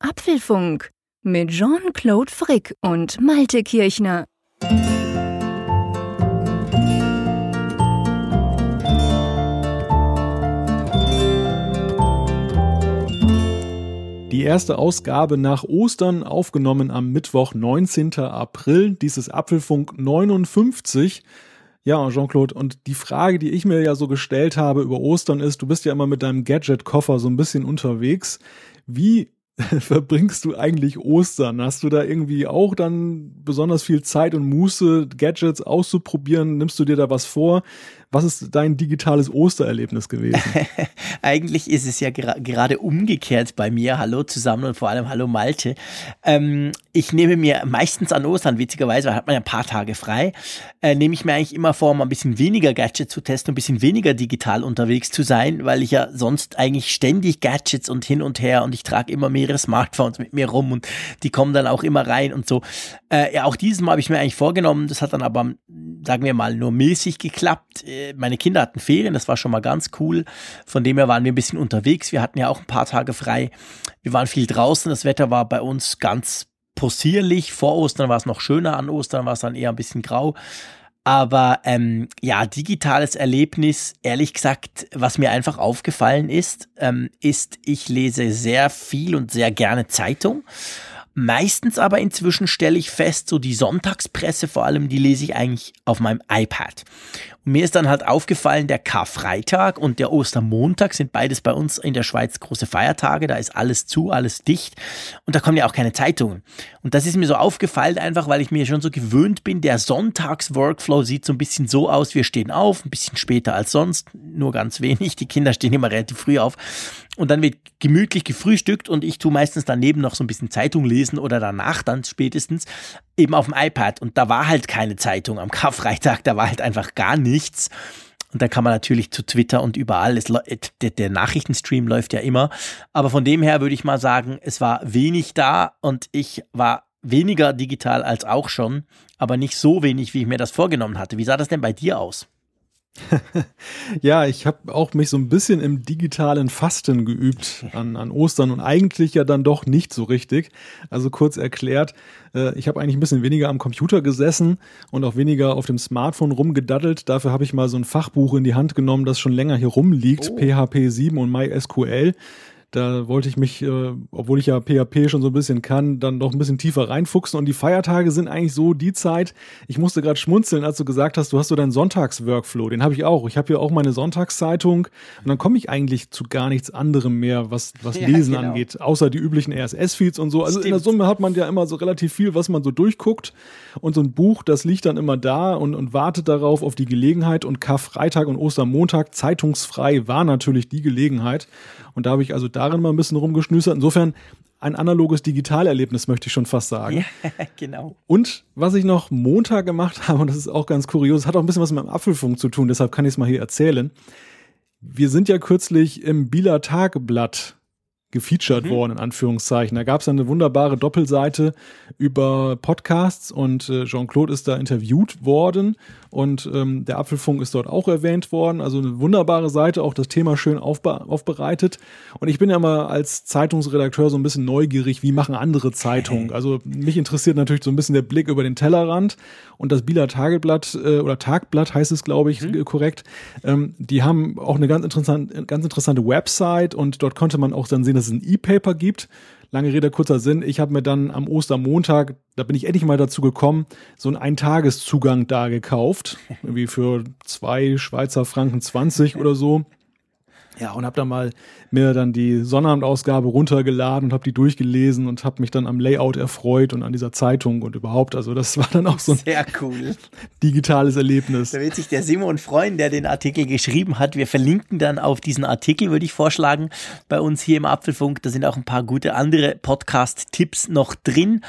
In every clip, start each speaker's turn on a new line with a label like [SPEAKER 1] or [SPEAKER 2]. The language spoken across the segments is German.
[SPEAKER 1] Apfelfunk mit Jean-Claude Frick und Malte Kirchner.
[SPEAKER 2] Die erste Ausgabe nach Ostern, aufgenommen am Mittwoch, 19. April, dieses Apfelfunk 59. Ja, Jean-Claude, und die Frage, die ich mir ja so gestellt habe über Ostern ist, du bist ja immer mit deinem Gadget-Koffer so ein bisschen unterwegs. Wie verbringst du eigentlich Ostern? Hast du da irgendwie auch dann besonders viel Zeit und Muße, Gadgets auszuprobieren? Nimmst du dir da was vor? Was ist dein digitales Ostererlebnis gewesen?
[SPEAKER 3] Eigentlich ist es ja ger gerade umgekehrt bei mir. Hallo zusammen und vor allem hallo Malte. Ähm, ich nehme mir meistens an Ostern, witzigerweise, hat man ja ein paar Tage frei, äh, nehme ich mir eigentlich immer vor, mal ein bisschen weniger Gadgets zu testen, ein bisschen weniger digital unterwegs zu sein, weil ich ja sonst eigentlich ständig Gadgets und hin und her und ich trage immer mehrere Smartphones mit mir rum und die kommen dann auch immer rein und so. Äh, ja, auch dieses Mal habe ich mir eigentlich vorgenommen, das hat dann aber, sagen wir mal, nur mäßig geklappt meine Kinder hatten Ferien, das war schon mal ganz cool. Von dem her waren wir ein bisschen unterwegs. Wir hatten ja auch ein paar Tage frei. Wir waren viel draußen. Das Wetter war bei uns ganz possierlich. Vor Ostern war es noch schöner, an Ostern war es dann eher ein bisschen grau. Aber ähm, ja, digitales Erlebnis, ehrlich gesagt, was mir einfach aufgefallen ist, ähm, ist, ich lese sehr viel und sehr gerne Zeitung. Meistens aber inzwischen stelle ich fest, so die Sonntagspresse vor allem, die lese ich eigentlich auf meinem iPad. Mir ist dann halt aufgefallen, der Karfreitag und der Ostermontag sind beides bei uns in der Schweiz große Feiertage. Da ist alles zu, alles dicht und da kommen ja auch keine Zeitungen. Und das ist mir so aufgefallen einfach, weil ich mir schon so gewöhnt bin, der Sonntags-Workflow sieht so ein bisschen so aus, wir stehen auf, ein bisschen später als sonst, nur ganz wenig. Die Kinder stehen immer relativ früh auf und dann wird gemütlich gefrühstückt und ich tue meistens daneben noch so ein bisschen Zeitung lesen oder danach dann spätestens eben auf dem iPad. Und da war halt keine Zeitung am Karfreitag, da war halt einfach gar nichts. Und da kann man natürlich zu Twitter und überall, es, der, der Nachrichtenstream läuft ja immer. Aber von dem her würde ich mal sagen, es war wenig da und ich war weniger digital als auch schon, aber nicht so wenig, wie ich mir das vorgenommen hatte. Wie sah das denn bei dir aus?
[SPEAKER 2] ja, ich habe auch mich so ein bisschen im digitalen Fasten geübt an, an Ostern und eigentlich ja dann doch nicht so richtig. Also kurz erklärt, äh, ich habe eigentlich ein bisschen weniger am Computer gesessen und auch weniger auf dem Smartphone rumgedaddelt. Dafür habe ich mal so ein Fachbuch in die Hand genommen, das schon länger hier rumliegt, oh. PHP 7 und MySQL. Da wollte ich mich, äh, obwohl ich ja PHP schon so ein bisschen kann, dann noch ein bisschen tiefer reinfuchsen. Und die Feiertage sind eigentlich so die Zeit. Ich musste gerade schmunzeln, als du gesagt hast, du hast so deinen Sonntagsworkflow. Den habe ich auch. Ich habe hier auch meine Sonntagszeitung und dann komme ich eigentlich zu gar nichts anderem mehr, was, was ja, Lesen genau. angeht, außer die üblichen RSS-Feeds und so. Also Stimmt. in der Summe hat man ja immer so relativ viel, was man so durchguckt. Und so ein Buch, das liegt dann immer da und, und wartet darauf auf die Gelegenheit. Und Karfreitag und Ostermontag zeitungsfrei war natürlich die Gelegenheit. Und da habe ich also darin mal ein bisschen rumgeschnüßert. Insofern ein analoges Digitalerlebnis, möchte ich schon fast sagen.
[SPEAKER 3] Ja, genau.
[SPEAKER 2] Und was ich noch Montag gemacht habe, und das ist auch ganz kurios, hat auch ein bisschen was mit dem Apfelfunk zu tun, deshalb kann ich es mal hier erzählen. Wir sind ja kürzlich im Bieler Tageblatt gefeatured mhm. worden, in Anführungszeichen. Da gab es eine wunderbare Doppelseite über Podcasts und äh, Jean-Claude ist da interviewt worden und ähm, der Apfelfunk ist dort auch erwähnt worden. Also eine wunderbare Seite, auch das Thema schön aufbe aufbereitet. Und ich bin ja mal als Zeitungsredakteur so ein bisschen neugierig, wie machen andere Zeitungen. Also mich interessiert natürlich so ein bisschen der Blick über den Tellerrand und das Bieler Tageblatt äh, oder Tagblatt heißt es, glaube ich, mhm. korrekt. Ähm, die haben auch eine ganz interessante, ganz interessante Website und dort konnte man auch dann sehen, es ein E-Paper gibt. Lange Rede, kurzer Sinn. Ich habe mir dann am Ostermontag, da bin ich endlich mal dazu gekommen, so einen Eintageszugang da gekauft. Irgendwie für zwei Schweizer Franken 20 oder so. Ja, und habe dann mal mir dann die Sonnabendausgabe runtergeladen und habe die durchgelesen und habe mich dann am Layout erfreut und an dieser Zeitung und überhaupt. Also das war dann auch so ein
[SPEAKER 3] sehr cool
[SPEAKER 2] digitales Erlebnis.
[SPEAKER 3] Da wird sich der Simon freuen, der den Artikel geschrieben hat. Wir verlinken dann auf diesen Artikel, würde ich vorschlagen, bei uns hier im Apfelfunk. Da sind auch ein paar gute andere Podcast-Tipps noch drin.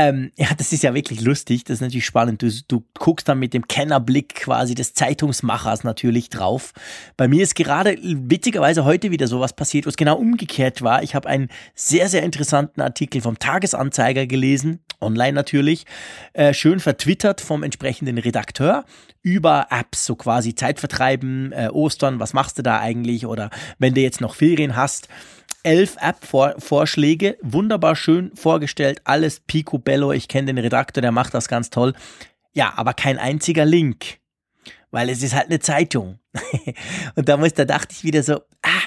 [SPEAKER 3] Ähm, ja, das ist ja wirklich lustig. Das ist natürlich spannend. Du, du guckst dann mit dem Kennerblick quasi des Zeitungsmachers natürlich drauf. Bei mir ist gerade witzigerweise heute wieder sowas passiert, was genau umgekehrt war. Ich habe einen sehr, sehr interessanten Artikel vom Tagesanzeiger gelesen, online natürlich, äh, schön vertwittert vom entsprechenden Redakteur über Apps, so quasi Zeitvertreiben, äh, Ostern, was machst du da eigentlich? Oder wenn du jetzt noch Ferien hast elf App-Vorschläge, wunderbar schön vorgestellt, alles picobello. Ich kenne den Redakteur, der macht das ganz toll. Ja, aber kein einziger Link, weil es ist halt eine Zeitung. und da, muss, da dachte ich wieder so, ah,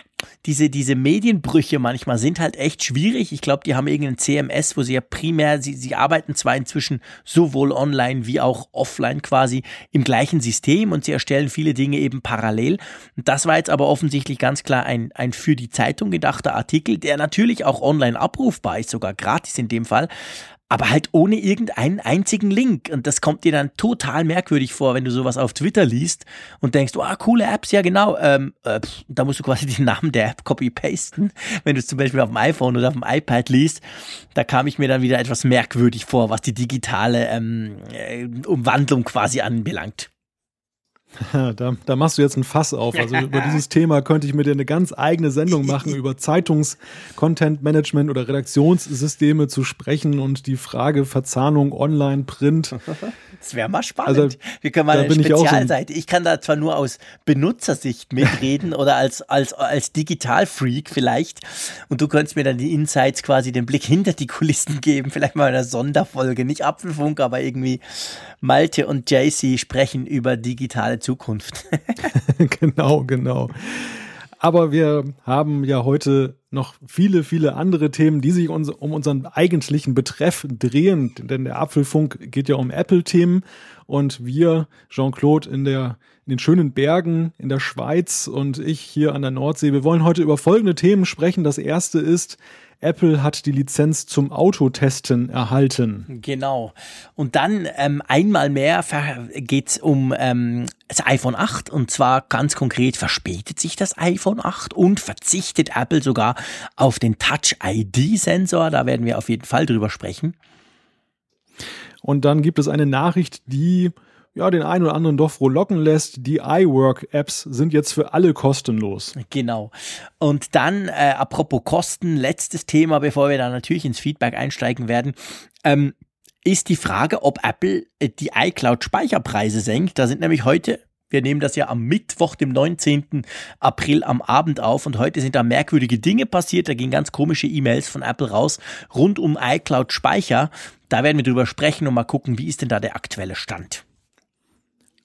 [SPEAKER 3] diese, diese Medienbrüche manchmal sind halt echt schwierig. Ich glaube, die haben irgendein CMS, wo sie ja primär, sie, sie arbeiten zwar inzwischen sowohl online wie auch offline quasi im gleichen System und sie erstellen viele Dinge eben parallel. Und das war jetzt aber offensichtlich ganz klar ein, ein für die Zeitung gedachter Artikel, der natürlich auch online abrufbar ist, sogar gratis in dem Fall aber halt ohne irgendeinen einzigen Link. Und das kommt dir dann total merkwürdig vor, wenn du sowas auf Twitter liest und denkst, oh, coole Apps, ja genau. Ähm, äh, da musst du quasi den Namen der App copy-pasten. Wenn du es zum Beispiel auf dem iPhone oder auf dem iPad liest, da kam ich mir dann wieder etwas merkwürdig vor, was die digitale ähm, äh, Umwandlung quasi anbelangt.
[SPEAKER 2] Da, da machst du jetzt ein Fass auf. Also über dieses Thema könnte ich mit dir eine ganz eigene Sendung machen, über Zeitungs-Content-Management oder Redaktionssysteme zu sprechen und die Frage Verzahnung online, Print.
[SPEAKER 3] Das wäre mal spannend. Also, Wir können mal eine Spezialseite. Ich, so ich, kann da zwar nur aus Benutzersicht mitreden oder als, als, als Digital-Freak vielleicht. Und du könntest mir dann die Insights quasi den Blick hinter die Kulissen geben. Vielleicht mal eine Sonderfolge. Nicht Apfelfunk, aber irgendwie Malte und JC sprechen über digitale Zukunft.
[SPEAKER 2] genau, genau. Aber wir haben ja heute noch viele, viele andere Themen, die sich uns, um unseren eigentlichen Betreff drehen. Denn der Apfelfunk geht ja um Apple-Themen und wir, Jean-Claude, in in den schönen Bergen in der Schweiz und ich hier an der Nordsee. Wir wollen heute über folgende Themen sprechen. Das erste ist Apple hat die Lizenz zum Autotesten erhalten.
[SPEAKER 3] Genau. Und dann ähm, einmal mehr geht es um ähm, das iPhone 8 und zwar ganz konkret verspätet sich das iPhone 8 und verzichtet Apple sogar auf den Touch-ID-Sensor. Da werden wir auf jeden Fall drüber sprechen.
[SPEAKER 2] Und dann gibt es eine Nachricht, die ja, den einen oder anderen doch froh locken lässt. Die iWork-Apps sind jetzt für alle kostenlos.
[SPEAKER 3] Genau. Und dann, äh, apropos Kosten, letztes Thema, bevor wir dann natürlich ins Feedback einsteigen werden. Ähm, ist die Frage, ob Apple äh, die iCloud-Speicherpreise senkt. Da sind nämlich heute wir nehmen das ja am Mittwoch, dem 19. April am Abend auf und heute sind da merkwürdige Dinge passiert. Da gingen ganz komische E-Mails von Apple raus rund um iCloud Speicher. Da werden wir drüber sprechen und mal gucken, wie ist denn da der aktuelle Stand.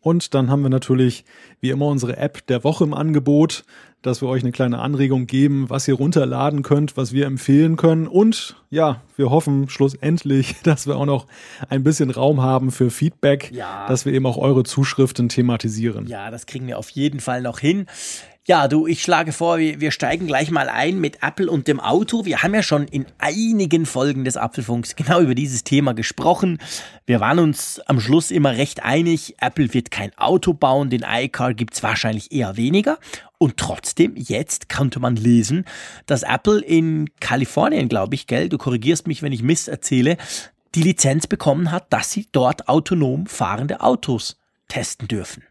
[SPEAKER 2] Und dann haben wir natürlich wie immer unsere App der Woche im Angebot, dass wir euch eine kleine Anregung geben, was ihr runterladen könnt, was wir empfehlen können. Und ja, wir hoffen schlussendlich, dass wir auch noch ein bisschen Raum haben für Feedback, ja. dass wir eben auch eure Zuschriften thematisieren.
[SPEAKER 3] Ja, das kriegen wir auf jeden Fall noch hin. Ja, du, ich schlage vor, wir, wir steigen gleich mal ein mit Apple und dem Auto. Wir haben ja schon in einigen Folgen des Apfelfunks genau über dieses Thema gesprochen. Wir waren uns am Schluss immer recht einig, Apple wird kein Auto bauen, den iCar gibt's wahrscheinlich eher weniger. Und trotzdem, jetzt konnte man lesen, dass Apple in Kalifornien, glaube ich, gell, du korrigierst mich, wenn ich Mist erzähle, die Lizenz bekommen hat, dass sie dort autonom fahrende Autos testen dürfen.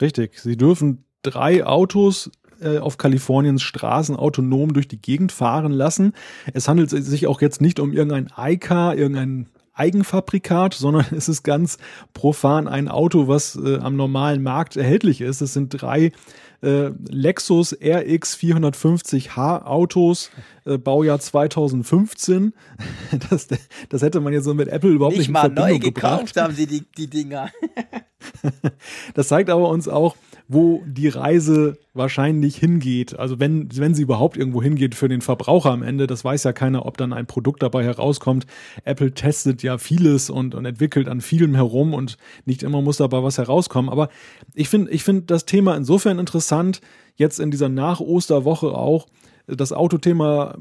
[SPEAKER 2] Richtig, sie dürfen drei Autos äh, auf Kaliforniens Straßen autonom durch die Gegend fahren lassen. Es handelt sich auch jetzt nicht um irgendein iCar, irgendein Eigenfabrikat, sondern es ist ganz profan ein Auto, was äh, am normalen Markt erhältlich ist. Es sind drei äh, Lexus RX 450h Autos, äh, Baujahr 2015. Das, das hätte man jetzt so mit Apple überhaupt nicht, nicht mal neu gekauft
[SPEAKER 3] haben sie die, die Dinger.
[SPEAKER 2] das zeigt aber uns auch, wo die Reise wahrscheinlich hingeht. Also wenn, wenn sie überhaupt irgendwo hingeht für den Verbraucher am Ende, das weiß ja keiner, ob dann ein Produkt dabei herauskommt. Apple testet ja vieles und, und entwickelt an vielem herum und nicht immer muss dabei was herauskommen. Aber ich finde, ich finde das Thema insofern interessant, jetzt in dieser Nach-Osterwoche auch, das Autothema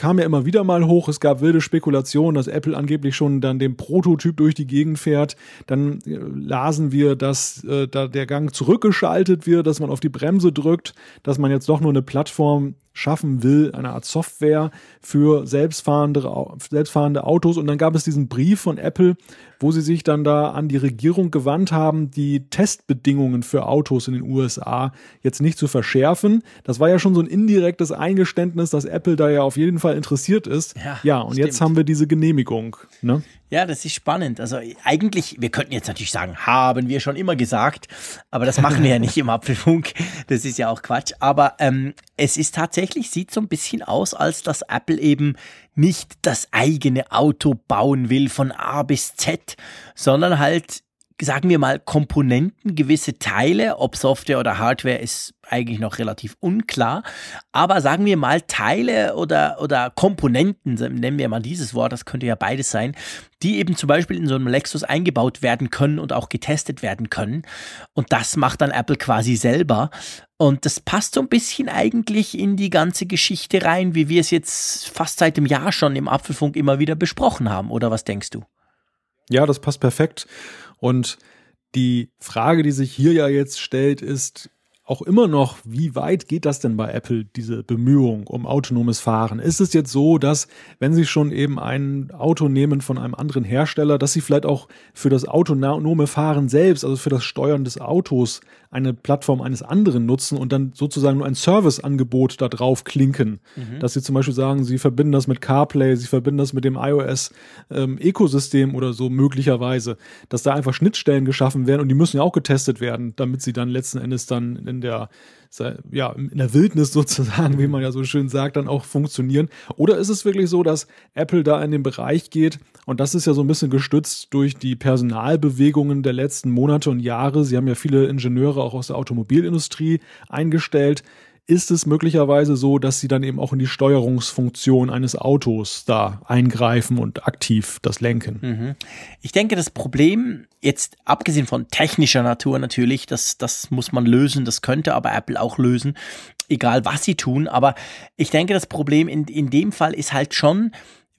[SPEAKER 2] kam ja immer wieder mal hoch. Es gab wilde Spekulationen, dass Apple angeblich schon dann den Prototyp durch die Gegend fährt. Dann äh, lasen wir, dass äh, da der Gang zurückgeschaltet wird, dass man auf die Bremse drückt, dass man jetzt doch nur eine Plattform schaffen will, eine Art Software für selbstfahrende, selbstfahrende Autos. Und dann gab es diesen Brief von Apple, wo sie sich dann da an die Regierung gewandt haben, die Testbedingungen für Autos in den USA jetzt nicht zu verschärfen. Das war ja schon so ein indirektes Eingeständnis, dass Apple da ja auf jeden Fall interessiert ist. Ja, ja und stimmt. jetzt haben wir diese Genehmigung. Ne?
[SPEAKER 3] Ja, das ist spannend. Also eigentlich, wir könnten jetzt natürlich sagen, haben wir schon immer gesagt, aber das machen wir ja nicht im Apfelfunk. Das ist ja auch Quatsch. Aber ähm, es ist tatsächlich, sieht so ein bisschen aus, als dass Apple eben nicht das eigene Auto bauen will von A bis Z, sondern halt sagen wir mal, Komponenten, gewisse Teile, ob Software oder Hardware, ist eigentlich noch relativ unklar. Aber sagen wir mal Teile oder, oder Komponenten, nennen wir mal dieses Wort, das könnte ja beides sein, die eben zum Beispiel in so einem Lexus eingebaut werden können und auch getestet werden können. Und das macht dann Apple quasi selber. Und das passt so ein bisschen eigentlich in die ganze Geschichte rein, wie wir es jetzt fast seit dem Jahr schon im Apfelfunk immer wieder besprochen haben. Oder was denkst du?
[SPEAKER 2] Ja, das passt perfekt. Und die Frage, die sich hier ja jetzt stellt, ist, auch immer noch, wie weit geht das denn bei Apple, diese Bemühung um autonomes Fahren? Ist es jetzt so, dass, wenn Sie schon eben ein Auto nehmen von einem anderen Hersteller, dass Sie vielleicht auch für das autonome Fahren selbst, also für das Steuern des Autos, eine Plattform eines anderen nutzen und dann sozusagen nur ein Serviceangebot da drauf klinken? Mhm. Dass Sie zum Beispiel sagen, Sie verbinden das mit CarPlay, Sie verbinden das mit dem iOS-Ökosystem ähm, oder so möglicherweise, dass da einfach Schnittstellen geschaffen werden und die müssen ja auch getestet werden, damit sie dann letzten Endes dann in der ja, in der Wildnis sozusagen, wie man ja so schön sagt, dann auch funktionieren? Oder ist es wirklich so, dass Apple da in den Bereich geht und das ist ja so ein bisschen gestützt durch die Personalbewegungen der letzten Monate und Jahre. Sie haben ja viele Ingenieure auch aus der Automobilindustrie eingestellt ist es möglicherweise so, dass sie dann eben auch in die Steuerungsfunktion eines Autos da eingreifen und aktiv das lenken.
[SPEAKER 3] Mhm. Ich denke, das Problem, jetzt abgesehen von technischer Natur natürlich, das, das muss man lösen, das könnte aber Apple auch lösen, egal was sie tun. Aber ich denke, das Problem in, in dem Fall ist halt schon,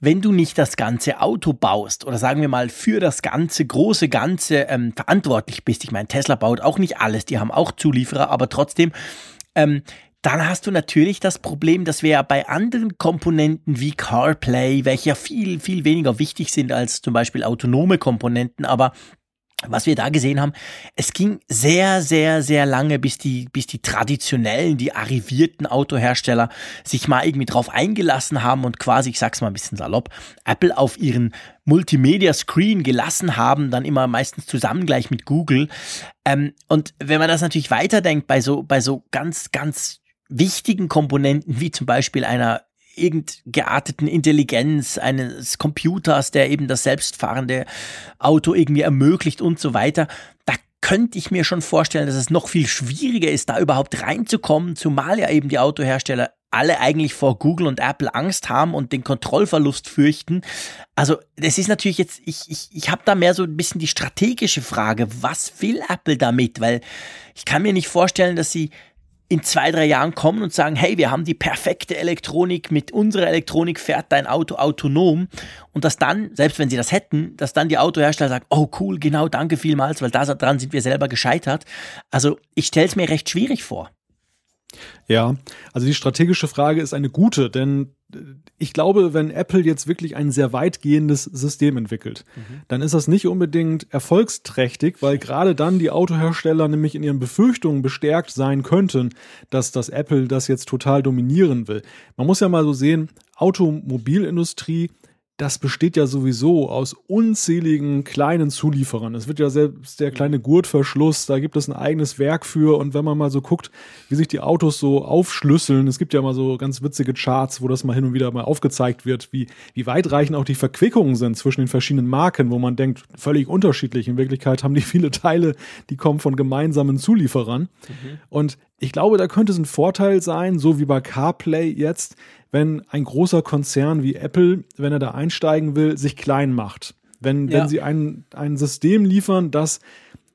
[SPEAKER 3] wenn du nicht das ganze Auto baust oder sagen wir mal für das ganze große Ganze ähm, verantwortlich bist. Ich meine, Tesla baut auch nicht alles, die haben auch Zulieferer, aber trotzdem ähm, dann hast du natürlich das Problem, dass wir ja bei anderen Komponenten wie CarPlay, welche ja viel, viel weniger wichtig sind als zum Beispiel autonome Komponenten, aber was wir da gesehen haben, es ging sehr, sehr, sehr lange, bis die, bis die traditionellen, die arrivierten Autohersteller sich mal irgendwie drauf eingelassen haben und quasi, ich sag's mal ein bisschen salopp, Apple auf ihren Multimedia-Screen gelassen haben, dann immer meistens zusammen gleich mit Google. Ähm, und wenn man das natürlich weiterdenkt bei so, bei so ganz, ganz wichtigen Komponenten, wie zum Beispiel einer irgend gearteten Intelligenz eines Computers, der eben das selbstfahrende Auto irgendwie ermöglicht und so weiter. Da könnte ich mir schon vorstellen, dass es noch viel schwieriger ist, da überhaupt reinzukommen, zumal ja eben die Autohersteller alle eigentlich vor Google und Apple Angst haben und den Kontrollverlust fürchten. Also das ist natürlich jetzt, ich, ich, ich habe da mehr so ein bisschen die strategische Frage, was will Apple damit? Weil ich kann mir nicht vorstellen, dass sie in zwei, drei Jahren kommen und sagen, hey, wir haben die perfekte Elektronik, mit unserer Elektronik fährt dein Auto autonom und dass dann, selbst wenn sie das hätten, dass dann die Autohersteller sagen, oh cool, genau, danke vielmals, weil daran sind wir selber gescheitert. Also ich stelle es mir recht schwierig vor.
[SPEAKER 2] Ja, also die strategische Frage ist eine gute, denn äh, ich glaube, wenn Apple jetzt wirklich ein sehr weitgehendes System entwickelt, mhm. dann ist das nicht unbedingt erfolgsträchtig, weil gerade dann die Autohersteller nämlich in ihren Befürchtungen bestärkt sein könnten, dass das Apple das jetzt total dominieren will. Man muss ja mal so sehen, Automobilindustrie das besteht ja sowieso aus unzähligen kleinen Zulieferern. Es wird ja selbst der kleine Gurtverschluss, da gibt es ein eigenes Werk für. Und wenn man mal so guckt, wie sich die Autos so aufschlüsseln, es gibt ja mal so ganz witzige Charts, wo das mal hin und wieder mal aufgezeigt wird, wie, wie weitreichend auch die Verquickungen sind zwischen den verschiedenen Marken, wo man denkt, völlig unterschiedlich. In Wirklichkeit haben die viele Teile, die kommen von gemeinsamen Zulieferern. Mhm. Und ich glaube, da könnte es ein Vorteil sein, so wie bei CarPlay jetzt, wenn ein großer Konzern wie Apple, wenn er da einsteigen will, sich klein macht. Wenn, ja. wenn sie ein, ein System liefern, das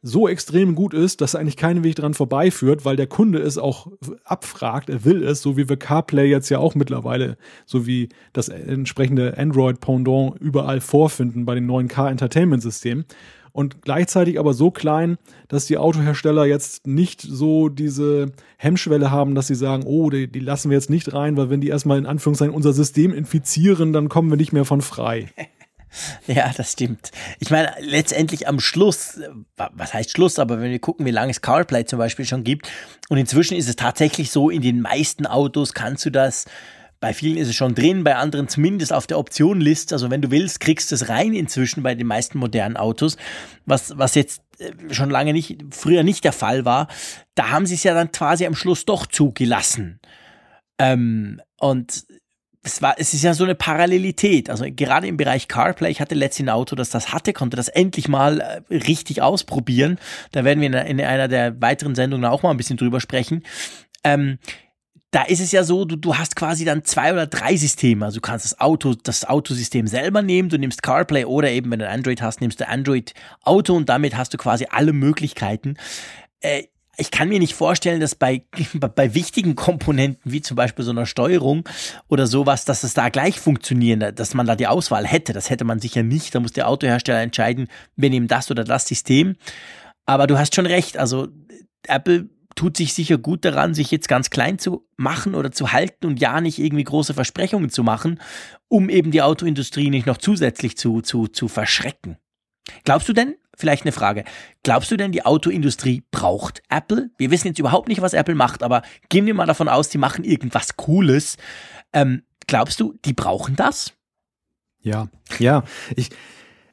[SPEAKER 2] so extrem gut ist, dass eigentlich kein Weg dran vorbeiführt, weil der Kunde es auch abfragt, er will es, so wie wir CarPlay jetzt ja auch mittlerweile, so wie das entsprechende Android-Pendant überall vorfinden bei den neuen Car-Entertainment-Systemen und gleichzeitig aber so klein, dass die Autohersteller jetzt nicht so diese Hemmschwelle haben, dass sie sagen, oh, die, die lassen wir jetzt nicht rein, weil wenn die erstmal in Anführungszeichen unser System infizieren, dann kommen wir nicht mehr von frei.
[SPEAKER 3] Ja, das stimmt. Ich meine, letztendlich am Schluss, was heißt Schluss, aber wenn wir gucken, wie lange es CarPlay zum Beispiel schon gibt, und inzwischen ist es tatsächlich so, in den meisten Autos kannst du das Bei vielen ist es schon drin, bei anderen zumindest auf der Optionliste. Also wenn du willst, kriegst du es rein inzwischen bei den meisten modernen Autos, was, was jetzt äh, schon lange nicht, früher nicht der Fall war. Da haben sie es ja dann quasi am Schluss doch zugelassen. Ähm, und es war, es ist ja so eine Parallelität. Also gerade im Bereich CarPlay, ich hatte letztens ein Auto, das das hatte, konnte das endlich mal äh, richtig ausprobieren. Da werden wir in, in einer der weiteren Sendungen auch mal ein bisschen drüber sprechen. Ähm, da ist es ja so, du, du hast quasi dann zwei oder drei Systeme. Also du kannst das Auto, das Autosystem selber nehmen, du nimmst CarPlay oder eben, wenn du Android hast, nimmst du Android Auto und damit hast du quasi alle Möglichkeiten. Äh, ich kann mir nicht vorstellen, dass bei, bei wichtigen Komponenten, wie zum Beispiel so einer Steuerung oder sowas, dass es da gleich funktionieren, dass man da die Auswahl hätte. Das hätte man sicher nicht. Da muss der Autohersteller entscheiden, wir nehmen das oder das System. Aber du hast schon recht. Also Apple tut sich sicher gut daran, sich jetzt ganz klein zu machen oder zu halten und ja nicht irgendwie große Versprechungen zu machen, um eben die Autoindustrie nicht noch zusätzlich zu, zu, zu verschrecken. Glaubst du denn, vielleicht eine Frage, glaubst du denn, die Autoindustrie braucht Apple? Wir wissen jetzt überhaupt nicht, was Apple macht, aber gehen wir mal davon aus, die machen irgendwas Cooles. Ähm, glaubst du, die brauchen das?
[SPEAKER 2] Ja, ja. Ich,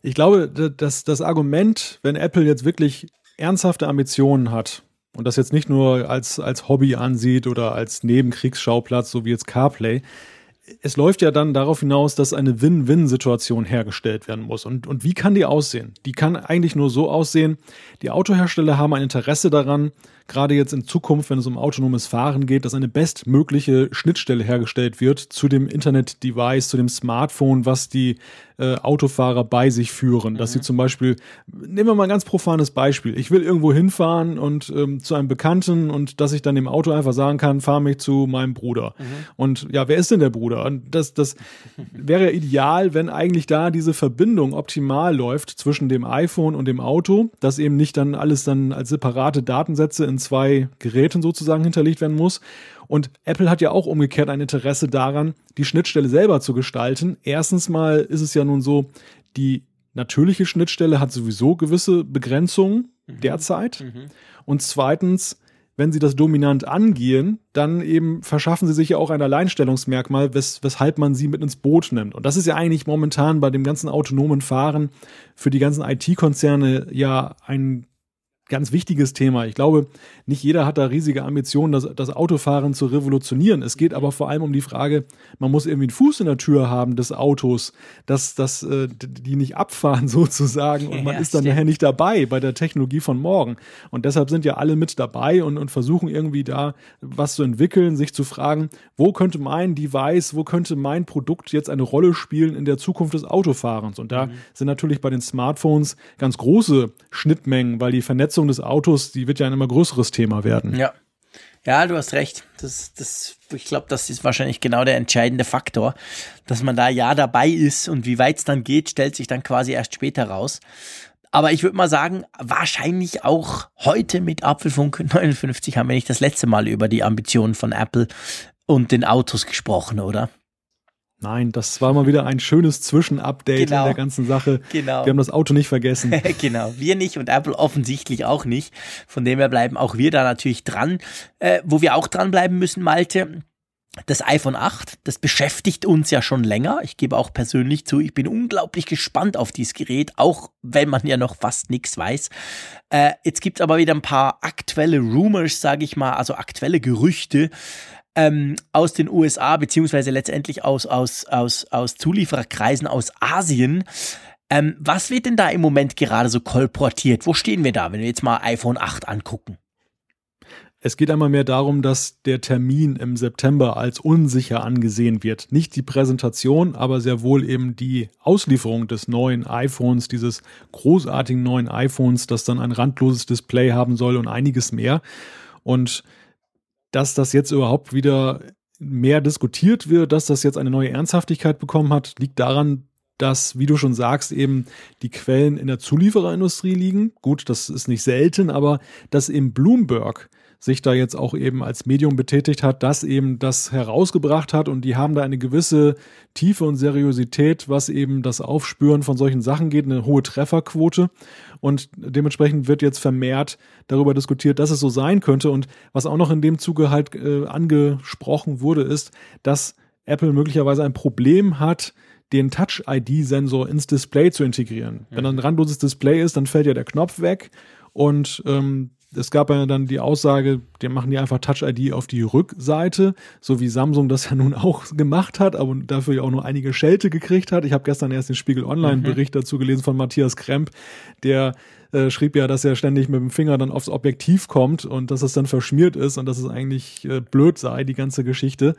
[SPEAKER 2] ich glaube, dass das Argument, wenn Apple jetzt wirklich ernsthafte Ambitionen hat und das jetzt nicht nur als, als Hobby ansieht oder als Nebenkriegsschauplatz, so wie jetzt CarPlay, es läuft ja dann darauf hinaus, dass eine Win-Win-Situation hergestellt werden muss. Und, und wie kann die aussehen? Die kann eigentlich nur so aussehen, die Autohersteller haben ein Interesse daran, gerade jetzt in Zukunft, wenn es um autonomes Fahren geht, dass eine bestmögliche Schnittstelle hergestellt wird zu dem Internet-Device, zu dem Smartphone, was die äh, Autofahrer bei sich führen. Mhm. Dass sie mhm. zum Beispiel, nehmen wir mal ein ganz profanes Beispiel, ich will irgendwo hinfahren und ähm, zu einem Bekannten und dass ich dann dem Auto einfach sagen kann, fahr mich zu meinem Bruder. Mhm. Und ja, wer ist denn der Bruder? Und das, das wäre ideal, wenn eigentlich da diese Verbindung optimal läuft zwischen dem iPhone und dem Auto, dass eben nicht dann alles dann als separate Datensätze in zwei Geräten sozusagen hinterlegt werden muss. Und Apple hat ja auch umgekehrt ein Interesse daran, die Schnittstelle selber zu gestalten. Erstens mal ist es ja nun so, die natürliche Schnittstelle hat sowieso gewisse Begrenzungen mhm. derzeit. Mhm. Und zweitens, wenn sie das dominant angehen, dann eben verschaffen sie sich ja auch ein Alleinstellungsmerkmal, wes weshalb man sie mit ins Boot nimmt. Und das ist ja eigentlich momentan bei dem ganzen autonomen Fahren für die ganzen IT-Konzerne ja ein ganz wichtiges Thema. Ich glaube, nicht jeder hat da riesige Ambitionen, das, das Autofahren zu revolutionieren. Es geht aber vor allem um die Frage, man muss irgendwie einen Fuß in der Tür haben des Autos, dass, dass äh, die nicht abfahren sozusagen und man ja, ist dann nachher nicht dabei bei der Technologie von morgen. Und deshalb sind ja alle mit dabei und, und versuchen irgendwie da was zu entwickeln, sich zu fragen, wo könnte mein Device, wo könnte mein Produkt jetzt eine Rolle spielen in der Zukunft des Autofahrens. Und da mhm. sind natürlich bei den Smartphones ganz große Schnittmengen, weil die Vernetzung Vernetzung des Autos, die wird ja ein immer größeres Thema werden.
[SPEAKER 3] Ja. Ja, du hast recht. Das, das, ich glaube, das ist wahrscheinlich genau der entscheidende Faktor, dass man da ja dabei ist und wie weit es dann geht, stellt sich dann quasi erst später raus. Aber ich würde mal sagen, wahrscheinlich auch heute mit Apfelfunk 59 haben wir nicht das letzte Mal über die Ambitionen von Apple und den Autos gesprochen, oder?
[SPEAKER 2] Nein, das war mal wieder ein schönes Zwischenupdate genau. in der ganzen Sache. Genau. Wir haben das Auto nicht vergessen.
[SPEAKER 3] genau, wir nicht und Apple offensichtlich auch nicht. Von dem her bleiben auch wir da natürlich dran. Äh, wo wir auch dranbleiben müssen, Malte, das iPhone 8, das beschäftigt uns ja schon länger. Ich gebe auch persönlich zu, ich bin unglaublich gespannt auf dieses Gerät, auch wenn man ja noch fast nichts weiß. Äh, jetzt gibt es aber wieder ein paar aktuelle Rumors, sage ich mal, also aktuelle Gerüchte ähm, aus den USA, beziehungsweise letztendlich aus, aus, aus, aus Zuliefererkreisen aus Asien. Ähm, was wird denn da im Moment gerade so kolportiert? Wo stehen wir da, wenn wir jetzt mal iPhone 8 angucken?
[SPEAKER 2] Es geht einmal mehr darum, dass der Termin im September als unsicher angesehen wird. Nicht die Präsentation, aber sehr wohl eben die Auslieferung des neuen iPhones, dieses großartigen neuen iPhones, das dann ein randloses Display haben soll und einiges mehr. Und dass das jetzt überhaupt wieder mehr diskutiert wird, dass das jetzt eine neue Ernsthaftigkeit bekommen hat, liegt daran, dass, wie du schon sagst, eben die Quellen in der Zuliefererindustrie liegen. Gut, das ist nicht selten, aber dass eben Bloomberg sich da jetzt auch eben als Medium betätigt hat, das eben das herausgebracht hat und die haben da eine gewisse Tiefe und Seriosität, was eben das Aufspüren von solchen Sachen geht, eine hohe Trefferquote und dementsprechend wird jetzt vermehrt darüber diskutiert, dass es so sein könnte und was auch noch in dem Zuge halt äh, angesprochen wurde, ist, dass Apple möglicherweise ein Problem hat, den Touch-ID-Sensor ins Display zu integrieren. Mhm. Wenn ein randloses Display ist, dann fällt ja der Knopf weg und ähm, es gab ja dann die Aussage, die machen die einfach Touch-ID auf die Rückseite, so wie Samsung das ja nun auch gemacht hat, aber dafür ja auch nur einige Schelte gekriegt hat. Ich habe gestern erst den Spiegel Online-Bericht mhm. dazu gelesen von Matthias Kremp, der äh, schrieb ja, dass er ständig mit dem Finger dann aufs Objektiv kommt und dass es dann verschmiert ist und dass es eigentlich äh, blöd sei, die ganze Geschichte.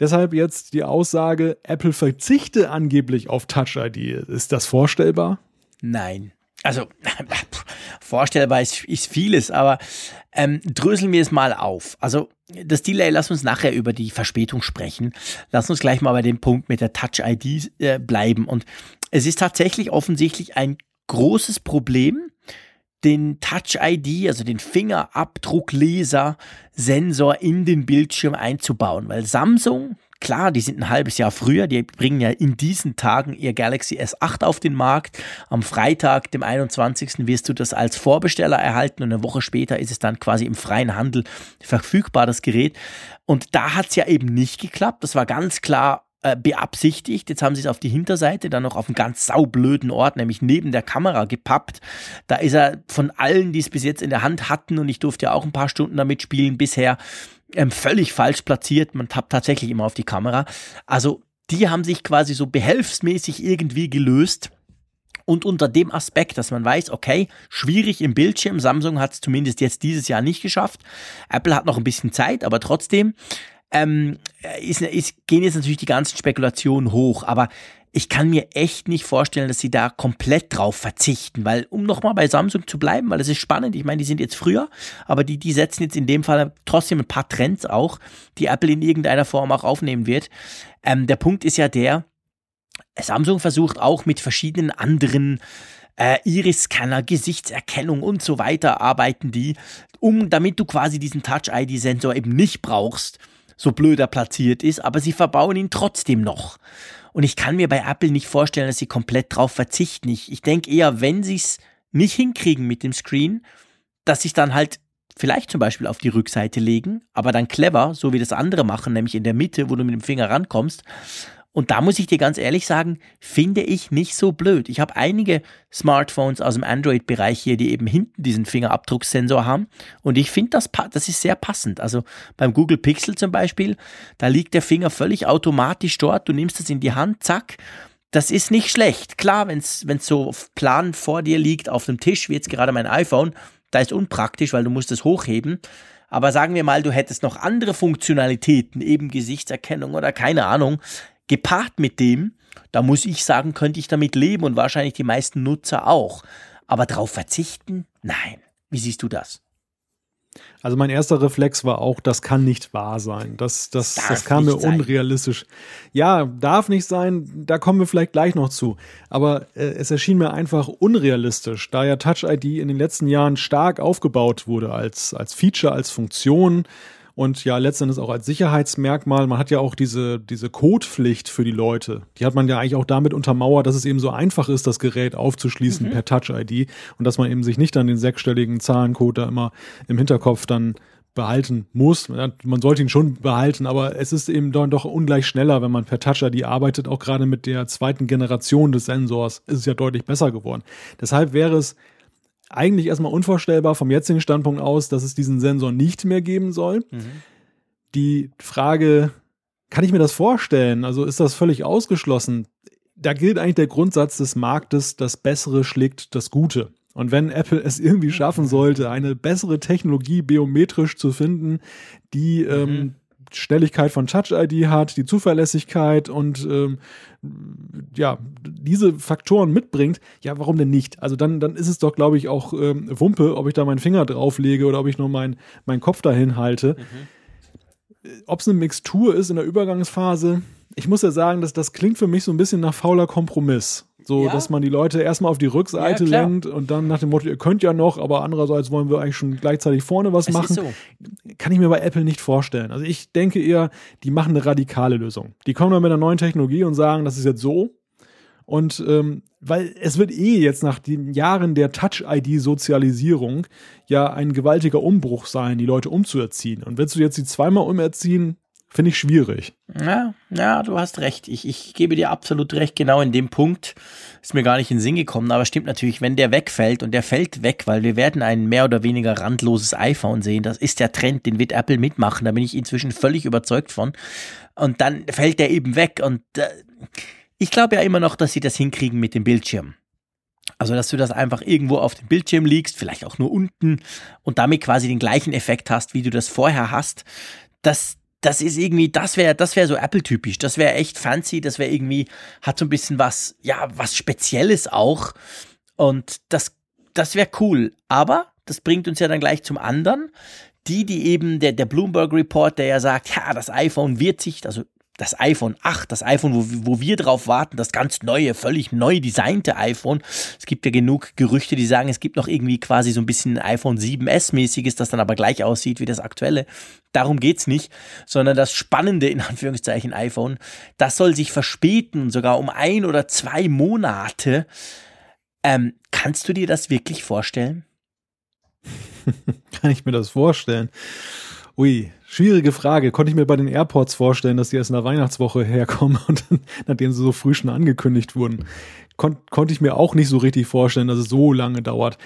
[SPEAKER 2] Deshalb jetzt die Aussage, Apple verzichte angeblich auf Touch ID. Ist das vorstellbar?
[SPEAKER 3] Nein. Also vorstellbar ist, ist vieles, aber ähm, dröseln wir es mal auf. Also das Delay, lass uns nachher über die Verspätung sprechen. Lass uns gleich mal bei dem Punkt mit der Touch-ID äh, bleiben. Und es ist tatsächlich offensichtlich ein großes Problem, den Touch-ID, also den Fingerabdruckleser-Sensor in den Bildschirm einzubauen, weil Samsung, klar, die sind ein halbes Jahr früher, die bringen ja in diesen Tagen ihr Galaxy S8 auf den Markt. Am Freitag, dem 21. wirst du das als Vorbesteller erhalten und eine Woche später ist es dann quasi im freien Handel verfügbar, das Gerät. Und da hat es ja eben nicht geklappt. Das war ganz klar äh, beabsichtigt. Jetzt haben sie es auf die Hinterseite dann noch auf einen ganz saublöden Ort, nämlich neben der Kamera gepappt. Da ist er von allen, die es bis jetzt in der Hand hatten, und ich durfte ja auch ein paar Stunden damit spielen bisher, ähm, völlig falsch platziert. Man tappt tatsächlich immer auf die Kamera. Also die haben sich quasi so behelfsmäßig irgendwie gelöst. Und unter dem Aspekt, dass man weiß, okay, schwierig im Bildschirm, Samsung hat es zumindest jetzt dieses Jahr nicht geschafft. Apple hat noch ein bisschen Zeit, aber trotzdem ähm, ist, ist, gehen jetzt natürlich die ganzen Spekulationen hoch, aber ich kann mir echt nicht vorstellen, dass sie da komplett drauf verzichten, weil um nochmal bei Samsung zu bleiben, weil es ist spannend, ich meine, die sind jetzt früher, aber die, die setzen jetzt in dem Fall trotzdem ein paar Trends auch, die Apple in irgendeiner Form auch aufnehmen wird. Ähm, der Punkt ist ja der, Samsung versucht auch mit verschiedenen anderen äh, Iris-Scanner, Gesichtserkennung und so weiter arbeiten die, um damit du quasi diesen Touch-ID-Sensor eben nicht brauchst so blöder platziert ist, aber sie verbauen ihn trotzdem noch. Und ich kann mir bei Apple nicht vorstellen, dass sie komplett drauf verzichten. Ich, ich denke eher, wenn sie es nicht hinkriegen mit dem Screen, dass sie es dann halt vielleicht zum Beispiel auf die Rückseite legen, aber dann clever, so wie das andere machen, nämlich in der Mitte, wo du mit dem Finger rankommst und da muss ich dir ganz ehrlich sagen, finde ich nicht so blöd. Ich habe einige Smartphones aus dem Android-Bereich hier, die eben hinten diesen Fingerabdrucksensor haben. Und ich finde, das, das ist sehr passend. Also beim Google Pixel zum Beispiel, da liegt der Finger völlig automatisch dort. Du nimmst es in die Hand, zack. Das ist nicht schlecht. Klar, wenn es so plan vor dir liegt auf dem Tisch, wie jetzt gerade mein iPhone, da ist unpraktisch, weil du musst es hochheben. Aber sagen wir mal, du hättest noch andere Funktionalitäten, eben Gesichtserkennung oder keine Ahnung, Gepaart mit dem, da muss ich sagen, könnte ich damit leben und wahrscheinlich die meisten Nutzer auch. Aber darauf verzichten? Nein. Wie siehst du das?
[SPEAKER 2] Also mein erster Reflex war auch, das kann nicht wahr sein. Das, das, das, das kam mir sein. unrealistisch. Ja, darf nicht sein, da kommen wir vielleicht gleich noch zu. Aber äh, es erschien mir einfach unrealistisch, da ja Touch ID in den letzten Jahren stark aufgebaut wurde als, als Feature, als Funktion und ja letztendlich auch als Sicherheitsmerkmal. Man hat ja auch diese, diese Codepflicht für die Leute. Die hat man ja eigentlich auch damit untermauert, dass es eben so einfach ist, das Gerät aufzuschließen mhm. per Touch-ID und dass man eben sich nicht dann den sechsstelligen Zahlencode da immer im Hinterkopf dann behalten muss. Man sollte ihn schon behalten, aber es ist eben dann doch ungleich schneller, wenn man per Touch-ID arbeitet. Auch gerade mit der zweiten Generation des Sensors ist es ja deutlich besser geworden. Deshalb wäre es eigentlich erstmal unvorstellbar vom jetzigen Standpunkt aus, dass es diesen Sensor nicht mehr geben soll. Mhm. Die Frage, kann ich mir das vorstellen? Also ist das völlig ausgeschlossen? Da gilt eigentlich der Grundsatz des Marktes, das Bessere schlägt das Gute. Und wenn Apple es irgendwie schaffen sollte, eine bessere Technologie biometrisch zu finden, die ähm, mhm. ähm, Schnelligkeit von Touch ID hat, die Zuverlässigkeit und ähm, ja, diese Faktoren mitbringt, ja, warum denn nicht? Also dann, dann ist es doch, glaube ich, auch ähm, Wumpe, ob ich da meinen Finger drauflege oder ob ich nur meinen mein Kopf dahin halte. Mhm. Ob es eine Mixtur ist in der Übergangsphase, ich muss ja sagen, dass das klingt für mich so ein bisschen nach fauler Kompromiss. So, ja. dass man die Leute erstmal auf die Rückseite ja, lenkt und dann nach dem Motto, ihr könnt ja noch, aber andererseits wollen wir eigentlich schon gleichzeitig vorne was es machen. So. Kann ich mir bei Apple nicht vorstellen. Also ich denke eher, die machen eine radikale Lösung. Die kommen dann mit einer neuen Technologie und sagen, das ist jetzt so. Und ähm, weil es wird eh jetzt nach den Jahren der Touch-ID-Sozialisierung ja ein gewaltiger Umbruch sein, die Leute umzuerziehen. Und wenn du jetzt die zweimal umerziehen, finde ich schwierig.
[SPEAKER 3] Ja, ja, du hast recht. Ich, ich gebe dir absolut recht. Genau in dem Punkt ist mir gar nicht in den Sinn gekommen. Aber stimmt natürlich, wenn der wegfällt und der fällt weg, weil wir werden ein mehr oder weniger randloses iPhone sehen. Das ist der Trend, den wird Apple mitmachen. Da bin ich inzwischen völlig überzeugt von. Und dann fällt der eben weg. Und äh, ich glaube ja immer noch, dass sie das hinkriegen mit dem Bildschirm. Also, dass du das einfach irgendwo auf dem Bildschirm liegst, vielleicht auch nur unten und damit quasi den gleichen Effekt hast, wie du das vorher hast. Das, das ist irgendwie, das wäre, das wäre so Apple-typisch. Das wäre echt fancy. Das wäre irgendwie, hat so ein bisschen was, ja, was Spezielles auch. Und das, das wäre cool. Aber das bringt uns ja dann gleich zum anderen. Die, die eben, der, der Bloomberg Report, der ja sagt, ja, das iPhone wird sich, also das iPhone 8, das iPhone, wo, wo wir drauf warten, das ganz neue, völlig neu designte iPhone. Es gibt ja genug Gerüchte, die sagen, es gibt noch irgendwie quasi so ein bisschen ein iPhone 7S-mäßiges, das dann aber gleich aussieht wie das aktuelle. Darum geht's nicht, sondern das spannende, in Anführungszeichen, iPhone, das soll sich verspäten, sogar um ein oder zwei Monate. Ähm, kannst du dir das wirklich vorstellen?
[SPEAKER 2] Kann ich mir das vorstellen? Ui, schwierige Frage. Konnte ich mir bei den Airports vorstellen, dass die erst in der Weihnachtswoche herkommen und dann, nachdem sie so früh schon angekündigt wurden. Kon konnte ich mir auch nicht so richtig vorstellen, dass es so lange dauert.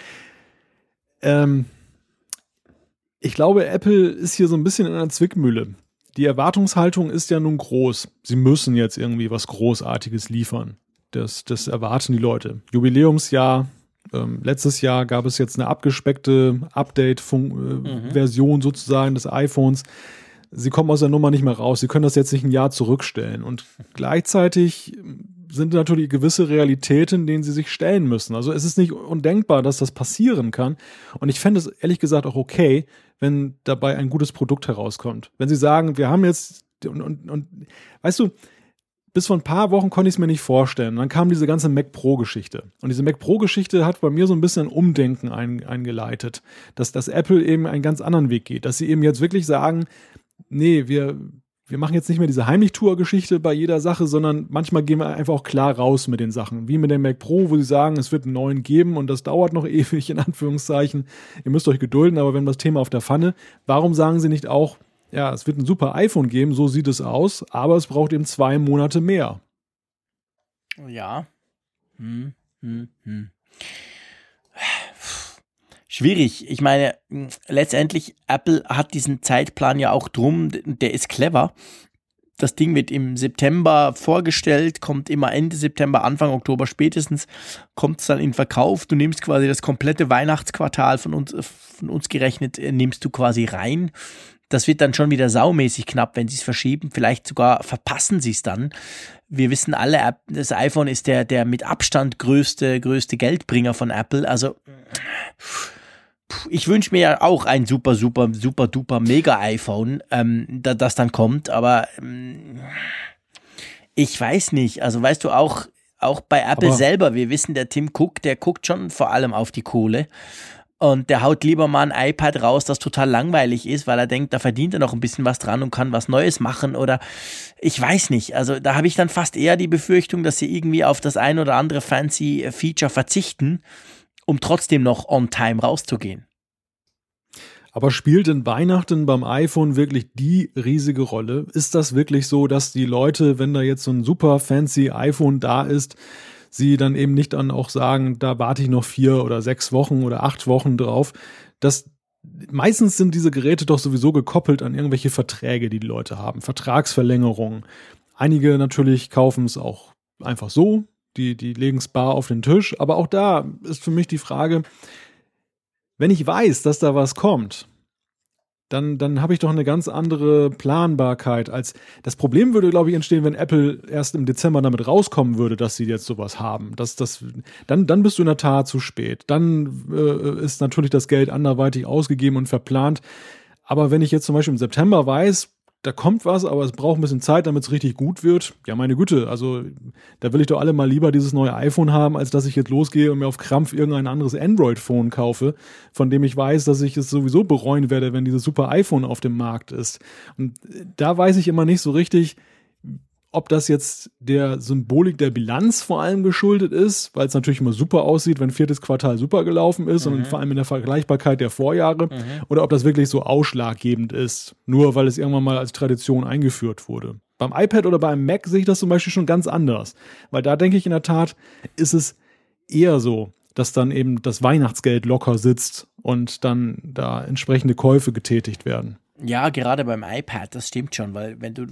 [SPEAKER 2] Ähm, ich glaube, Apple ist hier so ein bisschen in einer Zwickmühle. Die Erwartungshaltung ist ja nun groß. Sie müssen jetzt irgendwie was Großartiges liefern. Das, das erwarten die Leute. Jubiläumsjahr, ähm, letztes Jahr gab es jetzt eine abgespeckte Update-Version äh, mhm. sozusagen des iPhones. Sie kommen aus der Nummer nicht mehr raus. Sie können das jetzt nicht ein Jahr zurückstellen. Und gleichzeitig sind natürlich gewisse Realitäten, denen sie sich stellen müssen. Also es ist nicht undenkbar, dass das passieren kann. Und ich fände es ehrlich gesagt auch okay, wenn dabei ein gutes Produkt herauskommt. Wenn sie sagen, wir haben jetzt und, und, und weißt du, bis vor ein paar Wochen konnte ich es mir nicht vorstellen. dann kam diese ganze Mac Pro-Geschichte. Und diese Mac Pro-Geschichte hat bei mir so ein bisschen Umdenken ein, eingeleitet, dass, dass Apple eben einen ganz anderen Weg geht. Dass sie eben jetzt wirklich sagen, nee, wir, wir machen jetzt nicht mehr diese Heimlichtour-Geschichte bei jeder Sache, sondern manchmal gehen wir einfach auch klar raus mit den Sachen. Wie mit dem Mac Pro, wo sie sagen, es wird einen neuen geben und das dauert noch ewig, in Anführungszeichen. Ihr müsst euch gedulden, aber wenn das Thema auf der Pfanne, warum sagen sie nicht auch, ja, es wird ein super iPhone geben, so sieht es aus, aber es braucht eben zwei Monate mehr.
[SPEAKER 3] Ja. Hm, hm, hm. Schwierig. Ich meine, letztendlich, Apple hat diesen Zeitplan ja auch drum, der ist clever. Das Ding wird im September vorgestellt, kommt immer Ende September, Anfang Oktober spätestens, kommt es dann in Verkauf. Du nimmst quasi das komplette Weihnachtsquartal von uns, von uns gerechnet, äh, nimmst du quasi rein. Das wird dann schon wieder saumäßig knapp, wenn sie es verschieben. Vielleicht sogar verpassen sie es dann. Wir wissen alle, das iPhone ist der, der mit Abstand größte, größte Geldbringer von Apple. Also, ich wünsche mir ja auch ein super, super, super, duper Mega-iPhone, ähm, da, das dann kommt. Aber ähm, ich weiß nicht. Also, weißt du, auch, auch bei Apple aber selber, wir wissen, der Tim Cook, der guckt schon vor allem auf die Kohle. Und der haut lieber mal ein iPad raus, das total langweilig ist, weil er denkt, da verdient er noch ein bisschen was dran und kann was Neues machen oder ich weiß nicht. Also da habe ich dann fast eher die Befürchtung, dass sie irgendwie auf das ein oder andere fancy Feature verzichten, um trotzdem noch on time rauszugehen.
[SPEAKER 2] Aber spielt denn Weihnachten beim iPhone wirklich die riesige Rolle? Ist das wirklich so, dass die Leute, wenn da jetzt so ein super fancy iPhone da ist, sie dann eben nicht dann auch sagen, da warte ich noch vier oder sechs Wochen oder acht Wochen drauf. Das meistens sind diese Geräte doch sowieso gekoppelt an irgendwelche Verträge, die die Leute haben, Vertragsverlängerungen. Einige natürlich kaufen es auch einfach so, die, die legen es bar auf den Tisch. Aber auch da ist für mich die Frage, wenn ich weiß, dass da was kommt, dann, dann habe ich doch eine ganz andere Planbarkeit als das Problem würde, glaube ich, entstehen, wenn Apple erst im Dezember damit rauskommen würde, dass sie jetzt sowas haben. Das, das, dann, dann bist du in der Tat zu spät. Dann äh, ist natürlich das Geld anderweitig ausgegeben und verplant. Aber wenn ich jetzt zum Beispiel im September weiß, da kommt was, aber es braucht ein bisschen Zeit, damit es richtig gut wird. Ja, meine Güte, also da will ich doch alle mal lieber dieses neue iPhone haben, als dass ich jetzt losgehe und mir auf Krampf irgendein anderes Android-Phone kaufe, von dem ich weiß, dass ich es sowieso bereuen werde, wenn dieses super iPhone auf dem Markt ist. Und da weiß ich immer nicht so richtig, ob das jetzt der Symbolik der Bilanz vor allem geschuldet ist, weil es natürlich immer super aussieht, wenn viertes Quartal super gelaufen ist mhm. und vor allem in der Vergleichbarkeit der Vorjahre, mhm. oder ob das wirklich so ausschlaggebend ist, nur weil es irgendwann mal als Tradition eingeführt wurde. Beim iPad oder beim Mac sehe ich das zum Beispiel schon ganz anders, weil da denke ich in der Tat, ist es eher so, dass dann eben das Weihnachtsgeld locker sitzt und dann da entsprechende Käufe getätigt werden.
[SPEAKER 3] Ja, gerade beim iPad, das stimmt schon, weil wenn du,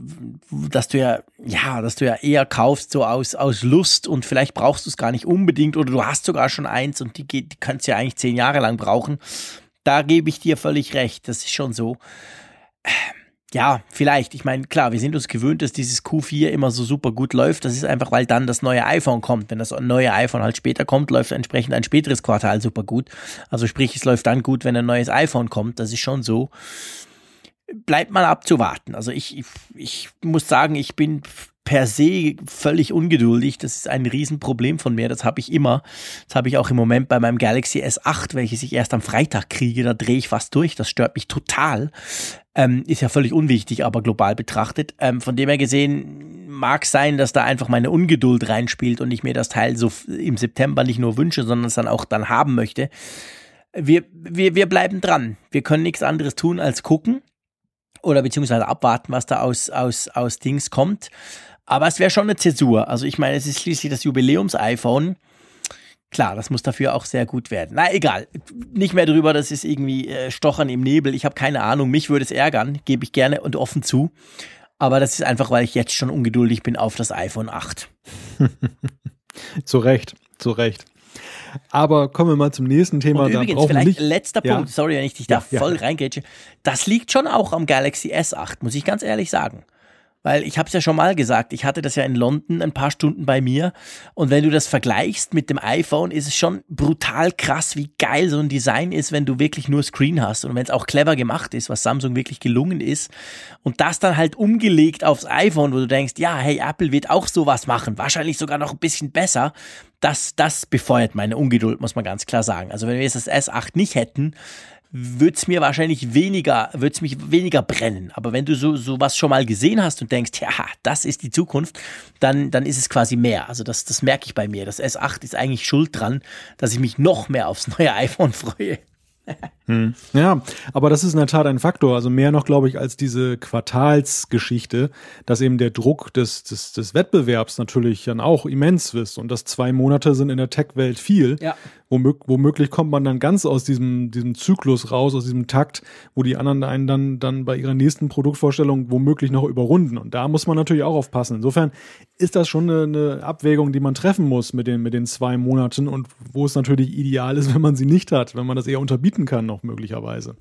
[SPEAKER 3] dass du ja, ja, dass du ja eher kaufst so aus, aus Lust und vielleicht brauchst du es gar nicht unbedingt oder du hast sogar schon eins und die, die kannst du ja eigentlich zehn Jahre lang brauchen. Da gebe ich dir völlig recht, das ist schon so. Ja, vielleicht. Ich meine, klar, wir sind uns gewöhnt, dass dieses Q4 immer so super gut läuft. Das ist einfach, weil dann das neue iPhone kommt. Wenn das neue iPhone halt später kommt, läuft entsprechend ein späteres Quartal super gut. Also sprich, es läuft dann gut, wenn ein neues iPhone kommt. Das ist schon so bleibt mal abzuwarten. Also ich, ich, muss sagen, ich bin per se völlig ungeduldig. Das ist ein Riesenproblem von mir. Das habe ich immer. Das habe ich auch im Moment bei meinem Galaxy S8, welches ich erst am Freitag kriege. Da drehe ich fast durch. Das stört mich total. Ähm, ist ja völlig unwichtig, aber global betrachtet. Ähm, von dem her gesehen mag sein, dass da einfach meine Ungeduld reinspielt und ich mir das Teil so im September nicht nur wünsche, sondern es dann auch dann haben möchte. Wir, wir, wir bleiben dran. Wir können nichts anderes tun als gucken oder beziehungsweise abwarten, was da aus, aus, aus Dings kommt. Aber es wäre schon eine Zäsur. Also ich meine, es ist schließlich das Jubiläums-iPhone. Klar, das muss dafür auch sehr gut werden. Na egal, nicht mehr drüber, das ist irgendwie äh, Stochern im Nebel. Ich habe keine Ahnung, mich würde es ärgern, gebe ich gerne und offen zu. Aber das ist einfach, weil ich jetzt schon ungeduldig bin auf das iPhone 8.
[SPEAKER 2] zu Recht, zu Recht. Aber kommen wir mal zum nächsten Thema.
[SPEAKER 3] Und übrigens, vielleicht nicht, letzter ja. Punkt, sorry, wenn ich dich da ja, voll ja. reingrätsche. Das liegt schon auch am Galaxy S8, muss ich ganz ehrlich sagen. Weil ich habe es ja schon mal gesagt, ich hatte das ja in London ein paar Stunden bei mir. Und wenn du das vergleichst mit dem iPhone, ist es schon brutal krass, wie geil so ein Design ist, wenn du wirklich nur Screen hast und wenn es auch clever gemacht ist, was Samsung wirklich gelungen ist. Und das dann halt umgelegt aufs iPhone, wo du denkst, ja, hey, Apple wird auch sowas machen, wahrscheinlich sogar noch ein bisschen besser. Das, das befeuert meine Ungeduld, muss man ganz klar sagen. Also wenn wir jetzt das S8 nicht hätten, würde es mir wahrscheinlich weniger, würde es mich weniger brennen. Aber wenn du so sowas schon mal gesehen hast und denkst, ja, das ist die Zukunft, dann, dann ist es quasi mehr. Also das, das merke ich bei mir. Das S8 ist eigentlich schuld dran, dass ich mich noch mehr aufs neue iPhone freue.
[SPEAKER 2] Hm. Ja, aber das ist in der Tat ein Faktor. Also mehr noch, glaube ich, als diese Quartalsgeschichte, dass eben der Druck des, des, des Wettbewerbs natürlich dann auch immens ist und dass zwei Monate sind in der Tech-Welt viel. Ja. Womög womöglich kommt man dann ganz aus diesem, diesem Zyklus raus, aus diesem Takt, wo die anderen einen dann, dann bei ihrer nächsten Produktvorstellung womöglich noch überrunden. Und da muss man natürlich auch aufpassen. Insofern ist das schon eine, eine Abwägung, die man treffen muss mit den, mit den zwei Monaten und wo es natürlich ideal ist, wenn man sie nicht hat, wenn man das eher unterbieten kann noch möglicherweise.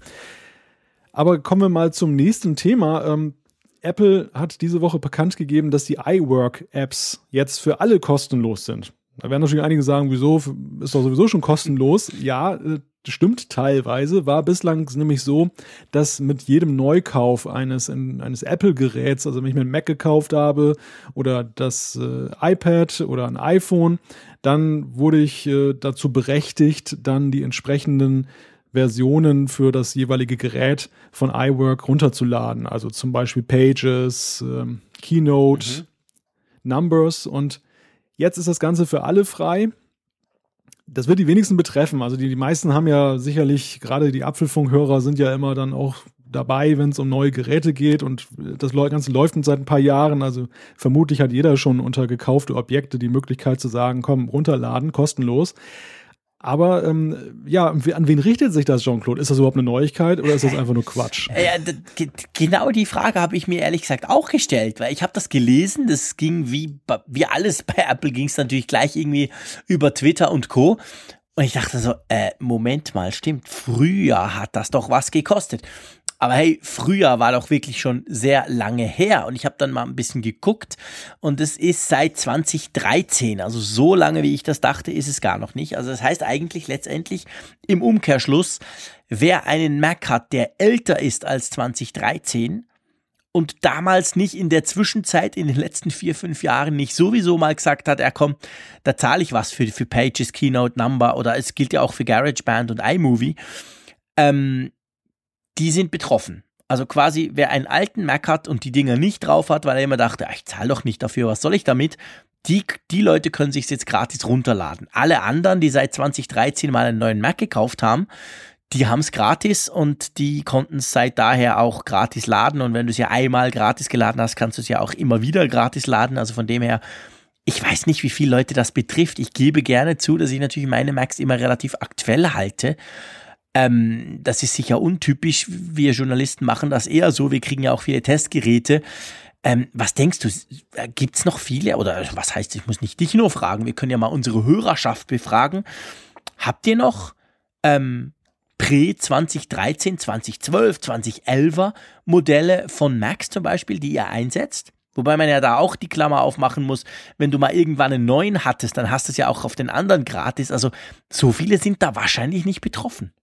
[SPEAKER 2] Aber kommen wir mal zum nächsten Thema. Ähm, Apple hat diese Woche bekannt gegeben, dass die iWork-Apps jetzt für alle kostenlos sind. Da werden natürlich einige sagen, wieso ist doch sowieso schon kostenlos. Ja, äh, stimmt teilweise. War bislang nämlich so, dass mit jedem Neukauf eines, eines Apple-Geräts, also wenn ich mir ein Mac gekauft habe oder das äh, iPad oder ein iPhone, dann wurde ich äh, dazu berechtigt, dann die entsprechenden Versionen für das jeweilige Gerät von iWork runterzuladen. Also zum Beispiel Pages, ähm, Keynote, mhm. Numbers und Jetzt ist das Ganze für alle frei. Das wird die wenigsten betreffen. Also die, die meisten haben ja sicherlich, gerade die Apfelfunkhörer sind ja immer dann auch dabei, wenn es um neue Geräte geht und das Ganze läuft seit ein paar Jahren. Also vermutlich hat jeder schon unter gekaufte Objekte die Möglichkeit zu sagen, komm, runterladen, kostenlos. Aber ähm, ja, an wen richtet sich das, Jean-Claude? Ist das überhaupt eine Neuigkeit oder ist das einfach nur Quatsch?
[SPEAKER 3] Ja, genau die Frage habe ich mir ehrlich gesagt auch gestellt, weil ich habe das gelesen, das ging wie, wie alles bei Apple ging es natürlich gleich irgendwie über Twitter und Co. Und ich dachte so, äh, Moment mal, stimmt, früher hat das doch was gekostet. Aber hey, früher war doch wirklich schon sehr lange her und ich habe dann mal ein bisschen geguckt und es ist seit 2013, also so lange wie ich das dachte, ist es gar noch nicht. Also das heißt eigentlich letztendlich im Umkehrschluss, wer einen Mac hat, der älter ist als 2013 und damals nicht in der Zwischenzeit, in den letzten vier, fünf Jahren nicht sowieso mal gesagt hat, er kommt, da zahle ich was für, für Pages, Keynote, Number oder es gilt ja auch für GarageBand und iMovie, ähm, die sind betroffen. Also quasi, wer einen alten Mac hat und die Dinger nicht drauf hat, weil er immer dachte, ich zahle doch nicht dafür, was soll ich damit? Die, die Leute können sich jetzt gratis runterladen. Alle anderen, die seit 2013 mal einen neuen Mac gekauft haben, die haben es gratis und die konnten es seit daher auch gratis laden. Und wenn du es ja einmal gratis geladen hast, kannst du es ja auch immer wieder gratis laden. Also von dem her, ich weiß nicht, wie viele Leute das betrifft. Ich gebe gerne zu, dass ich natürlich meine Macs immer relativ aktuell halte. Ähm, das ist sicher untypisch. Wir Journalisten machen das eher so. Wir kriegen ja auch viele Testgeräte. Ähm, was denkst du, gibt es noch viele, oder was heißt, ich muss nicht dich nur fragen, wir können ja mal unsere Hörerschaft befragen. Habt ihr noch ähm, Prä-2013, 2012, 2011er Modelle von Max zum Beispiel, die ihr einsetzt? Wobei man ja da auch die Klammer aufmachen muss, wenn du mal irgendwann einen neuen hattest, dann hast du es ja auch auf den anderen gratis. Also so viele sind da wahrscheinlich nicht betroffen.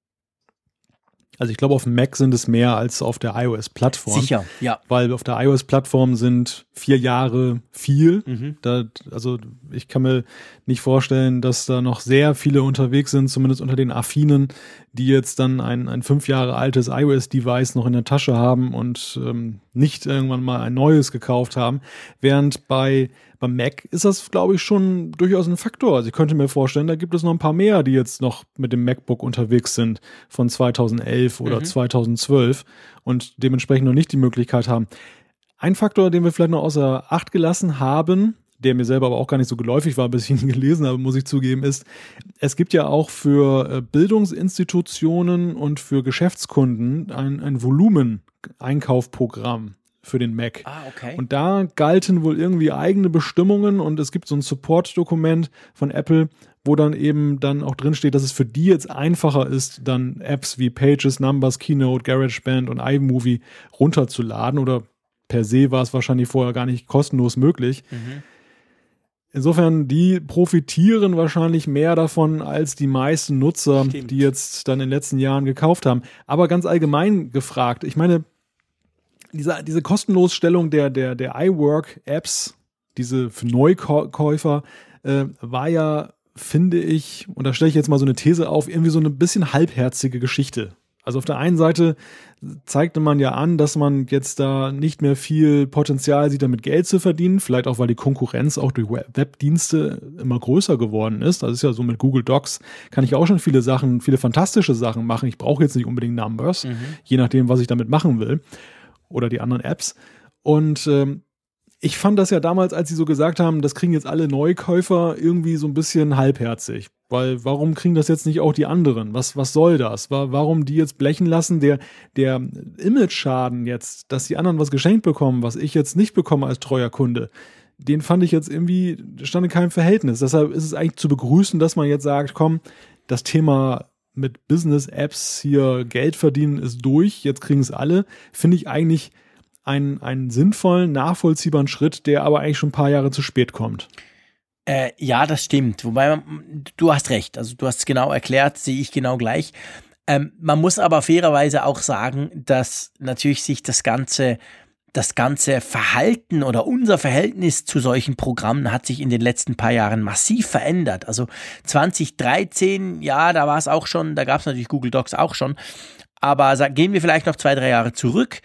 [SPEAKER 2] Also ich glaube, auf dem Mac sind es mehr als auf der iOS-Plattform.
[SPEAKER 3] Sicher, ja.
[SPEAKER 2] Weil auf der iOS-Plattform sind vier Jahre viel. Mhm. Da, also ich kann mir nicht vorstellen, dass da noch sehr viele unterwegs sind, zumindest unter den Affinen, die jetzt dann ein, ein fünf Jahre altes iOS-Device noch in der Tasche haben und ähm, nicht irgendwann mal ein neues gekauft haben. Während bei beim Mac ist das, glaube ich, schon durchaus ein Faktor. Also ich könnte mir vorstellen, da gibt es noch ein paar mehr, die jetzt noch mit dem MacBook unterwegs sind von 2011 oder mhm. 2012 und dementsprechend noch nicht die Möglichkeit haben. Ein Faktor, den wir vielleicht noch außer Acht gelassen haben, der mir selber aber auch gar nicht so geläufig war, bis ich ihn gelesen habe, muss ich zugeben, ist, es gibt ja auch für äh, Bildungsinstitutionen und für Geschäftskunden ein, ein Volumen-Einkaufprogramm für den Mac.
[SPEAKER 3] Ah, okay.
[SPEAKER 2] Und da galten wohl irgendwie eigene Bestimmungen und es gibt so ein Support-Dokument von Apple, wo dann eben dann auch drin steht, dass es für die jetzt einfacher ist, dann Apps wie Pages, Numbers, Keynote, GarageBand und iMovie runterzuladen oder per se war es wahrscheinlich vorher gar nicht kostenlos möglich. Mhm. Insofern, die profitieren wahrscheinlich mehr davon als die meisten Nutzer, Stimmt. die jetzt dann in den letzten Jahren gekauft haben. Aber ganz allgemein gefragt, ich meine, diese, diese Kostenlosstellung der, der, der iWork-Apps, diese für Neukäufer, äh, war ja, finde ich, und da stelle ich jetzt mal so eine These auf, irgendwie so eine bisschen halbherzige Geschichte. Also auf der einen Seite zeigte man ja an, dass man jetzt da nicht mehr viel Potenzial sieht, damit Geld zu verdienen. Vielleicht auch, weil die Konkurrenz auch durch Webdienste immer größer geworden ist. Das ist ja so mit Google Docs kann ich auch schon viele Sachen, viele fantastische Sachen machen. Ich brauche jetzt nicht unbedingt Numbers, mhm. je nachdem, was ich damit machen will oder die anderen Apps. Und ähm, ich fand das ja damals, als sie so gesagt haben, das kriegen jetzt alle Neukäufer irgendwie so ein bisschen halbherzig. Weil warum kriegen das jetzt nicht auch die anderen? Was, was soll das? Warum die jetzt blechen lassen? Der, der Image-Schaden jetzt, dass die anderen was geschenkt bekommen, was ich jetzt nicht bekomme als treuer Kunde, den fand ich jetzt irgendwie, stand in keinem Verhältnis. Deshalb ist es eigentlich zu begrüßen, dass man jetzt sagt, komm, das Thema mit Business-Apps hier Geld verdienen ist durch, jetzt kriegen es alle, finde ich eigentlich einen, einen sinnvollen, nachvollziehbaren Schritt, der aber eigentlich schon ein paar Jahre zu spät kommt.
[SPEAKER 3] Äh, ja, das stimmt. Wobei, du hast recht. Also du hast es genau erklärt, sehe ich genau gleich. Ähm, man muss aber fairerweise auch sagen, dass natürlich sich das Ganze das ganze Verhalten oder unser Verhältnis zu solchen Programmen hat sich in den letzten paar Jahren massiv verändert. Also 2013, ja, da war es auch schon, da gab es natürlich Google Docs auch schon. Aber gehen wir vielleicht noch zwei, drei Jahre zurück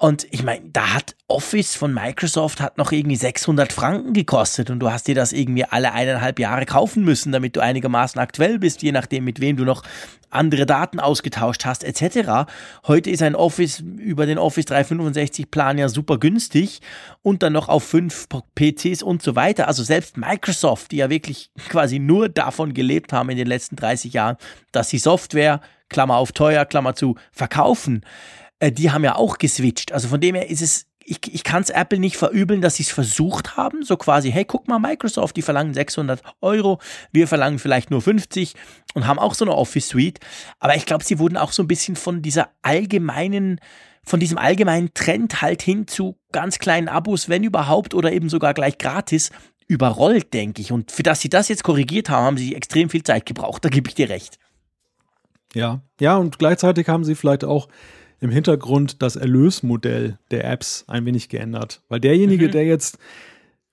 [SPEAKER 3] und ich meine, da hat Office von Microsoft hat noch irgendwie 600 Franken gekostet und du hast dir das irgendwie alle eineinhalb Jahre kaufen müssen, damit du einigermaßen aktuell bist, je nachdem, mit wem du noch andere Daten ausgetauscht hast, etc. Heute ist ein Office über den Office 365 Plan ja super günstig und dann noch auf fünf PCs und so weiter. Also selbst Microsoft, die ja wirklich quasi nur davon gelebt haben in den letzten 30 Jahren, dass sie Software, Klammer auf teuer, Klammer zu, verkaufen äh, die haben ja auch geswitcht. Also von dem her ist es, ich, ich kann es Apple nicht verübeln, dass sie es versucht haben. So quasi, hey, guck mal, Microsoft, die verlangen 600 Euro, wir verlangen vielleicht nur 50 und haben auch so eine Office Suite. Aber ich glaube, sie wurden auch so ein bisschen von dieser allgemeinen, von diesem allgemeinen Trend halt hin zu ganz kleinen Abos, wenn überhaupt, oder eben sogar gleich gratis, überrollt, denke ich. Und für das sie das jetzt korrigiert haben, haben sie extrem viel Zeit gebraucht. Da gebe ich dir recht.
[SPEAKER 2] Ja, ja, und gleichzeitig haben sie vielleicht auch im Hintergrund das Erlösmodell der Apps ein wenig geändert. Weil derjenige, mhm. der jetzt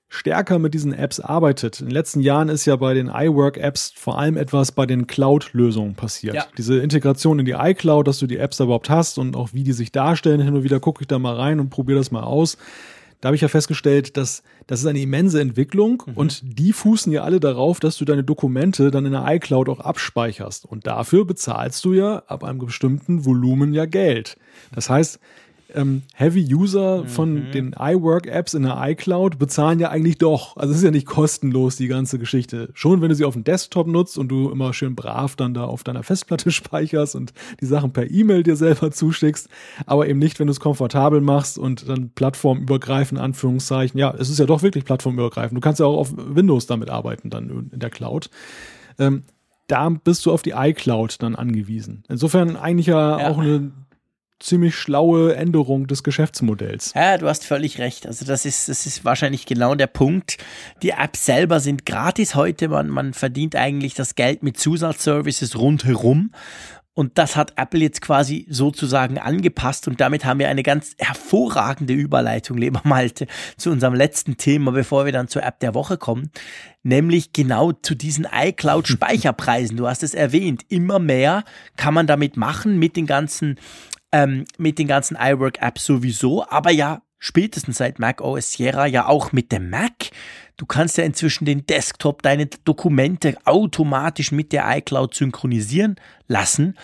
[SPEAKER 2] stärker mit diesen Apps arbeitet. In den letzten Jahren ist ja bei den iWork-Apps vor allem etwas bei den Cloud-Lösungen passiert. Ja. Diese Integration in die iCloud, dass du die Apps da überhaupt hast und auch wie die sich darstellen. Hin und wieder gucke ich da mal rein und probiere das mal aus. Da habe ich ja festgestellt, dass das ist eine immense Entwicklung mhm. und die fußen ja alle darauf, dass du deine Dokumente dann in der iCloud auch abspeicherst. Und dafür bezahlst du ja ab einem bestimmten Volumen ja Geld. Das heißt, ähm, Heavy User mhm. von den iWork-Apps in der iCloud bezahlen ja eigentlich doch. Also es ist ja nicht kostenlos, die ganze Geschichte. Schon, wenn du sie auf dem Desktop nutzt und du immer schön brav dann da auf deiner Festplatte speicherst und die Sachen per E-Mail dir selber zuschickst, aber eben nicht, wenn du es komfortabel machst und dann plattformübergreifend, Anführungszeichen. Ja, es ist ja doch wirklich plattformübergreifend. Du kannst ja auch auf Windows damit arbeiten, dann in der Cloud. Ähm, da bist du auf die iCloud dann angewiesen. Insofern eigentlich ja, ja. auch eine ziemlich schlaue Änderung des Geschäftsmodells.
[SPEAKER 3] Ja, du hast völlig recht. Also das ist, das ist wahrscheinlich genau der Punkt. Die Apps selber sind gratis heute. Man, man verdient eigentlich das Geld mit Zusatzservices rundherum. Und das hat Apple jetzt quasi sozusagen angepasst und damit haben wir eine ganz hervorragende Überleitung, lieber Malte, zu unserem letzten Thema, bevor wir dann zur App der Woche kommen, nämlich genau zu diesen iCloud-Speicherpreisen. Du hast es erwähnt, immer mehr kann man damit machen mit den ganzen ähm, mit den ganzen iWork-Apps sowieso, aber ja spätestens seit Mac OS Sierra ja auch mit dem Mac. Du kannst ja inzwischen den Desktop, deine Dokumente automatisch mit der iCloud synchronisieren lassen.